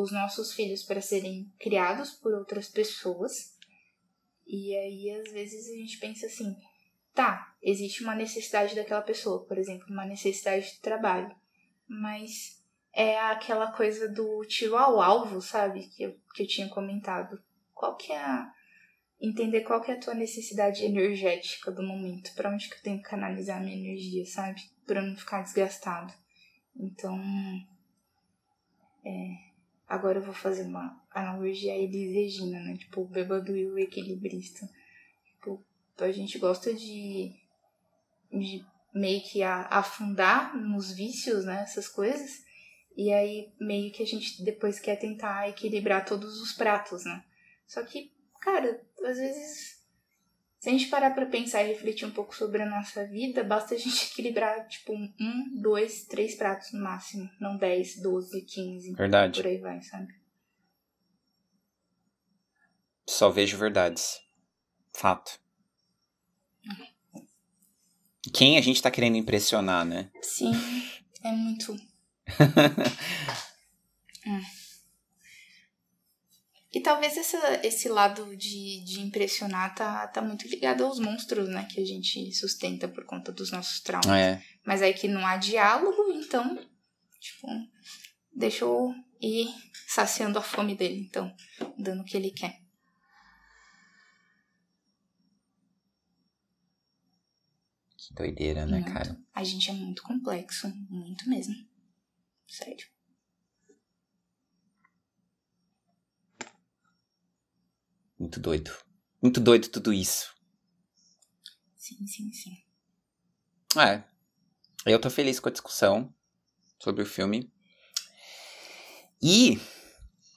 os nossos filhos para serem criados por outras pessoas. E aí às vezes a gente pensa assim, tá, existe uma necessidade daquela pessoa, por exemplo, uma necessidade de trabalho, mas é aquela coisa do tiro ao alvo, sabe, que eu, que eu tinha comentado. Qual que é a, entender qual que é a tua necessidade energética do momento, para onde que eu tenho que canalizar a minha energia, sabe? Para não ficar desgastado. Então, é, agora eu vou fazer uma analogia a Elis Regina, né? Tipo, o bêbado e o equilibrista. Tipo, a gente gosta de, de meio que afundar nos vícios, né? Essas coisas. E aí, meio que a gente depois quer tentar equilibrar todos os pratos, né? Só que cara, às vezes, se a gente parar pra pensar e refletir um pouco sobre a nossa vida, basta a gente equilibrar, tipo, um, dois, três pratos no máximo. Não dez, doze, quinze. Verdade. Por aí vai, sabe? Só vejo verdades. Fato. Quem a gente tá querendo impressionar, né? Sim, é muito. hum. <laughs> E talvez esse, esse lado de, de impressionar tá, tá muito ligado aos monstros, né? Que a gente sustenta por conta dos nossos traumas. É. Mas aí que não há diálogo, então, tipo, deixa eu ir saciando a fome dele, então, dando o que ele quer. Que doideira, né, Muito. cara? A gente é muito complexo, muito mesmo. Sério. Muito doido. Muito doido tudo isso. Sim, sim, sim. É. Eu tô feliz com a discussão sobre o filme. E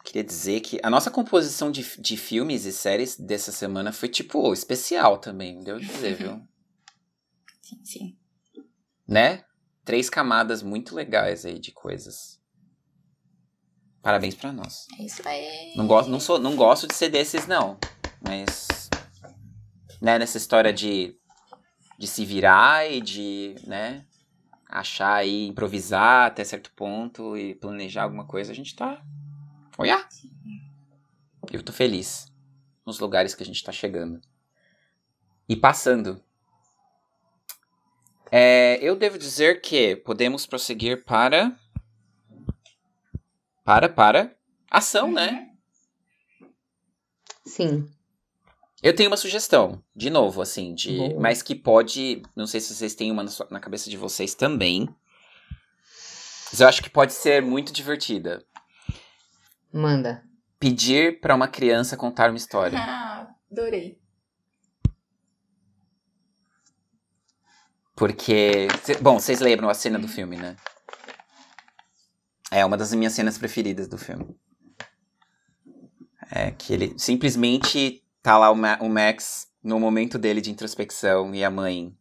queria dizer que a nossa composição de, de filmes e séries dessa semana foi, tipo, especial também, devo dizer, viu? <laughs> Sim, sim. né? Três camadas muito legais aí de coisas. Parabéns pra nós. É isso aí. Não gosto, não sou, não gosto de ser desses não, mas né, nessa história de de se virar e de, né, achar aí, improvisar até certo ponto e planejar alguma coisa, a gente tá olha. Eu tô feliz nos lugares que a gente tá chegando. E passando. É, eu devo dizer que podemos prosseguir para para para ação, né? Sim. Eu tenho uma sugestão, de novo, assim, de, Boa. mas que pode, não sei se vocês têm uma na, sua- na cabeça de vocês também. Mas eu acho que pode ser muito divertida. Manda. Pedir pra uma criança contar uma história. <laughs> Ah, adorei. Porque, cê- bom, vocês lembram a cena do filme, né? É uma das minhas cenas preferidas do filme. É que ele simplesmente tá lá o, Ma- o Max no momento dele de introspecção e a mãe.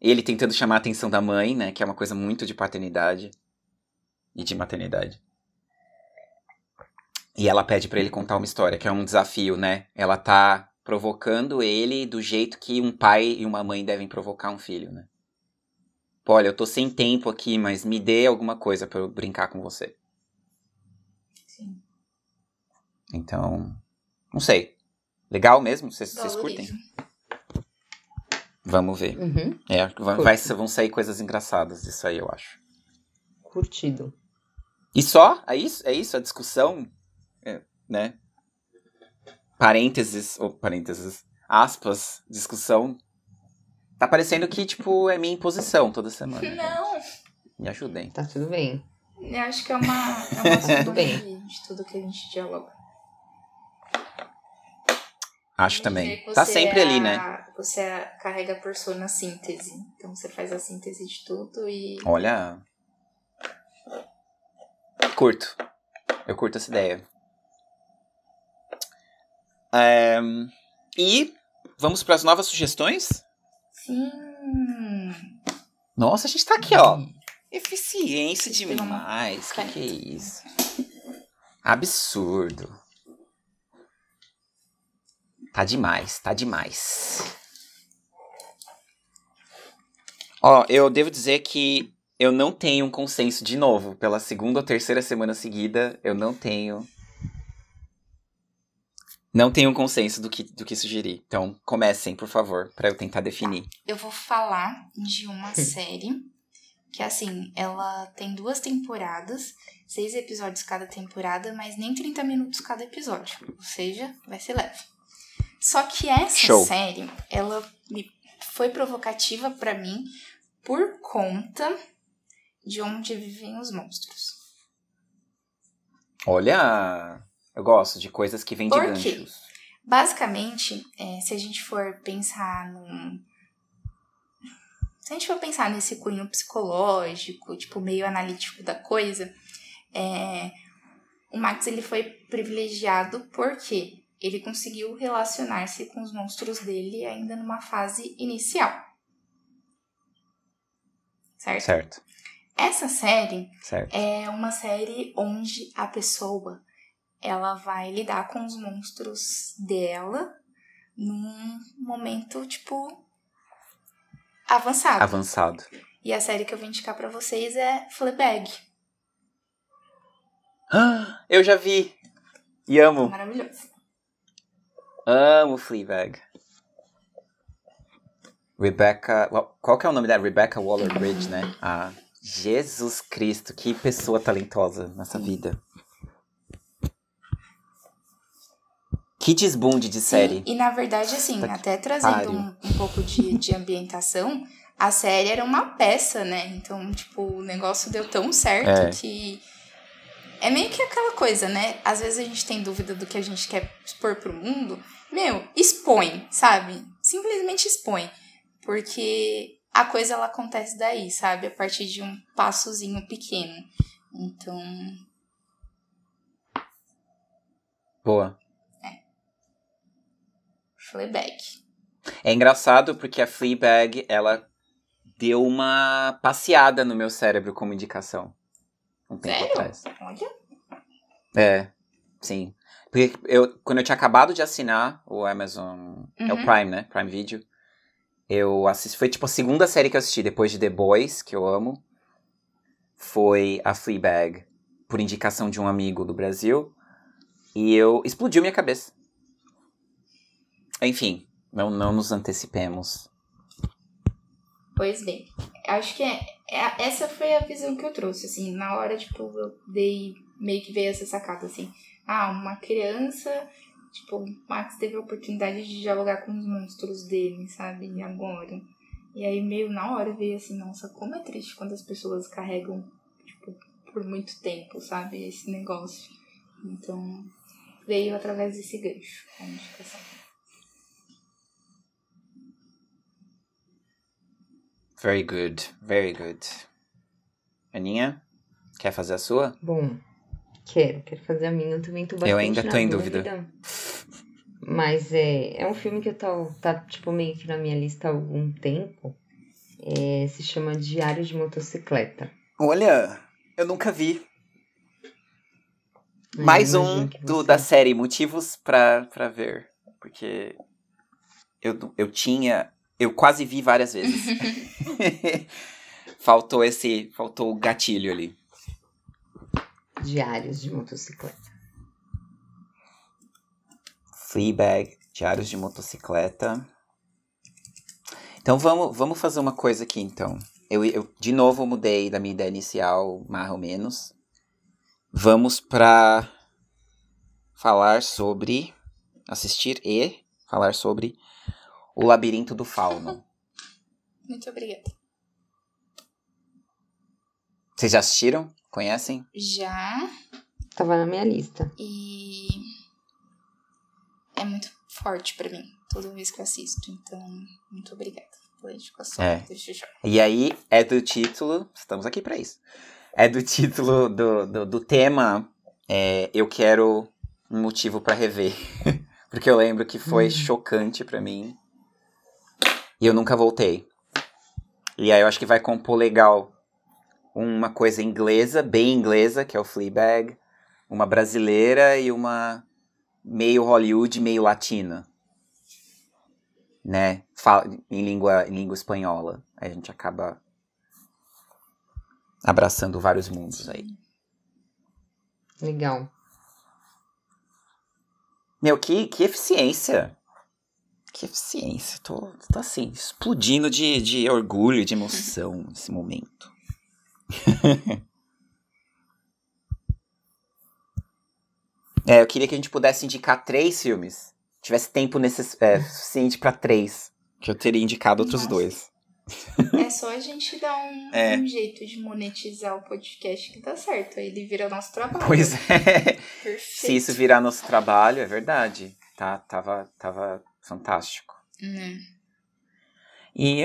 Ele tentando chamar a atenção da mãe, né? Que é uma coisa muito de paternidade e de maternidade. E ela pede pra ele contar uma história, que é um desafio, né? Ela tá provocando ele do jeito que um pai e uma mãe devem provocar um filho, né? Olha, eu tô sem tempo aqui, mas me dê alguma coisa pra eu brincar com você. Sim. Então, não sei. Legal mesmo? Vocês curtem? Vamos ver. Uhum. É, vai, vai- vão sair coisas engraçadas disso aí, eu acho. Curtido. E só? É isso? É isso? A discussão? É, né? Parênteses, ou parênteses, aspas, discussão. Tá parecendo que, tipo, é minha imposição toda semana. gente. Não, Me ajudem. Tá tudo bem. eu acho que é uma, é uma soma <laughs> Tudo bem. de, tudo que a gente dialoga. Acho também. Tá sempre é ali, né? a- Você é- carrega a persona síntese. Então você faz a síntese de tudo e. Olha. Curto. Eu curto essa ideia. É, E vamos para as novas sugestões? Sim. Nossa, a gente tá aqui, ó. Eficiência demais. Que que é isso? Absurdo. Tá demais, tá demais. Ó, eu devo dizer que eu não tenho um consenso de novo. Pela segunda ou terceira semana seguida, eu não tenho. Não tenho um consenso do que, do que sugerir. Então, comecem, por favor, pra eu tentar definir. Eu vou falar de uma <laughs> série que, assim, ela tem duas temporadas, seis episódios cada temporada, mas nem 30 minutos cada episódio. Ou seja, vai ser leve. Só que essa Show. série, ela me foi provocativa pra mim por conta de onde vivem os monstros. Olha, eu gosto de coisas que vêm de ganchos. Basicamente, é, se a gente for pensar num. Se a gente for pensar nesse cunho psicológico, tipo, meio analítico da coisa, é, o Max ele foi privilegiado porque ele conseguiu relacionar-se com os monstros dele ainda numa fase inicial. Certo? Certo, Essa série certo. é uma série onde a pessoa ela vai lidar com os monstros dela num momento tipo avançado. Avançado. E a série que eu vou indicar pra vocês é Fleabag. <gasps> Ah, Eu já vi. E amo. Maravilhoso. Amo Fleabag. Rebecca. Qual que é o nome dela? Rebecca Waller-Bridge, né? Ah, Jesus Cristo, que pessoa talentosa nessa vida. Que desbunde de série. E, e, na verdade, assim, que até trazendo um, um pouco de, de ambientação, a série era uma peça, né? Então, tipo, o negócio deu tão certo É. que. É meio que aquela coisa, né? Às vezes a gente tem dúvida do que a gente quer expor pro mundo. Meu, expõe, sabe? Simplesmente expõe. Porque a coisa ela acontece daí, sabe? A partir de um passozinho pequeno. Então, Boa. Fleabag. É engraçado porque a Fleabag, ela deu uma passeada no meu cérebro como indicação. Um tempo Sério? atrás. Olha. É, sim. Porque eu, quando eu tinha acabado de assinar o Amazon, é o Uhum. Prime, né? Prime Video. Eu assisti, foi tipo a segunda série que eu assisti depois de The Boys, que eu amo. Foi a Fleabag, por indicação de um amigo do Brasil. E eu explodiu minha cabeça. Enfim, não, não nos antecipemos. Pois bem, acho que é, é- essa foi a visão que eu trouxe, assim, na hora, tipo, eu dei, meio que veio essa sacada, assim, ah, uma criança, tipo, Max teve a oportunidade de dialogar com os monstros dele, sabe, e agora, e aí meio na hora veio assim, nossa, como é triste quando as pessoas carregam, tipo, por muito tempo, sabe, esse negócio, então, veio através desse gancho, a indicação. Very good, very good. Aninha, quer fazer a sua? Bom, quero, quero fazer a minha. Eu também tô bastante Eu ainda tô em dúvida. Mas é, é um filme que eu tô, tá, tipo, meio que na minha lista há algum tempo. É, se chama Diário de Motocicleta. Olha, eu nunca vi. Eu Mais um do, você- da série Motivos pra, pra ver. Porque eu, eu tinha. Eu quase vi várias vezes. <laughs> <laughs> faltou esse. Faltou o gatilho ali. Diários de Motocicleta. Fleabag, Diários de Motocicleta. Então vamos, vamos fazer uma coisa aqui então. Eu, eu de novo mudei da minha ideia inicial, mais ou menos. Vamos pra falar sobre. Assistir e falar sobre O Labirinto do Fauno. <laughs> Muito obrigada. Vocês já assistiram? Conhecem? Já Tava na minha lista. E é muito forte pra mim toda vez que eu assisto. Então, muito obrigada pela indicação. É. Eu já. E aí é do título. Estamos aqui pra isso. É do título do, do, do tema. é, eu quero um motivo pra rever. <laughs> Porque eu lembro que foi Hum. chocante pra mim. E eu nunca voltei. E aí eu acho que vai compor legal uma coisa inglesa, bem inglesa, que é o Fleabag. Uma brasileira e uma meio Hollywood, meio latina. Né? Fala, em, língua, em língua espanhola. Aí a gente acaba abraçando vários mundos aí. Legal. Meu, que, que eficiência. Que eficiência. Tô, tô assim, explodindo de, de orgulho, de emoção <laughs> nesse momento. <laughs> é, eu queria que a gente pudesse indicar três filmes. Tivesse tempo necess, é, <laughs> suficiente pra três. Que eu teria indicado outros Nossa. dois. É só a gente dar um, É. um jeito de monetizar o podcast que dá certo. Aí ele vira nosso trabalho. Pois é. Perfeito. Se isso virar nosso trabalho, é verdade. Tá, tava, tava fantástico. Né? E.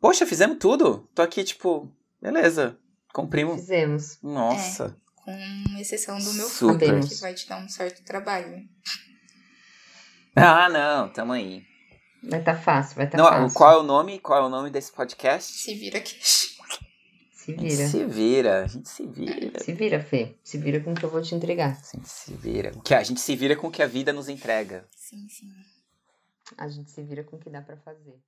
Poxa, fizemos tudo. Tô aqui, tipo, beleza. Cumprimos. Fizemos. Nossa. Com exceção do meu Super. filho, que vai te dar um certo trabalho. Ah, não, tamo aí. Vai tá fácil, vai tá não, fácil. qual é o nome? Qual é o nome desse podcast? Se vira aqui. Se vira. se vira, a gente se vira. Se vira, Fê. Se vira com o que eu vou te entregar. A gente se vira. Que a gente se vira com o que a vida nos entrega. Sim, sim. A gente se vira com o que dá pra fazer.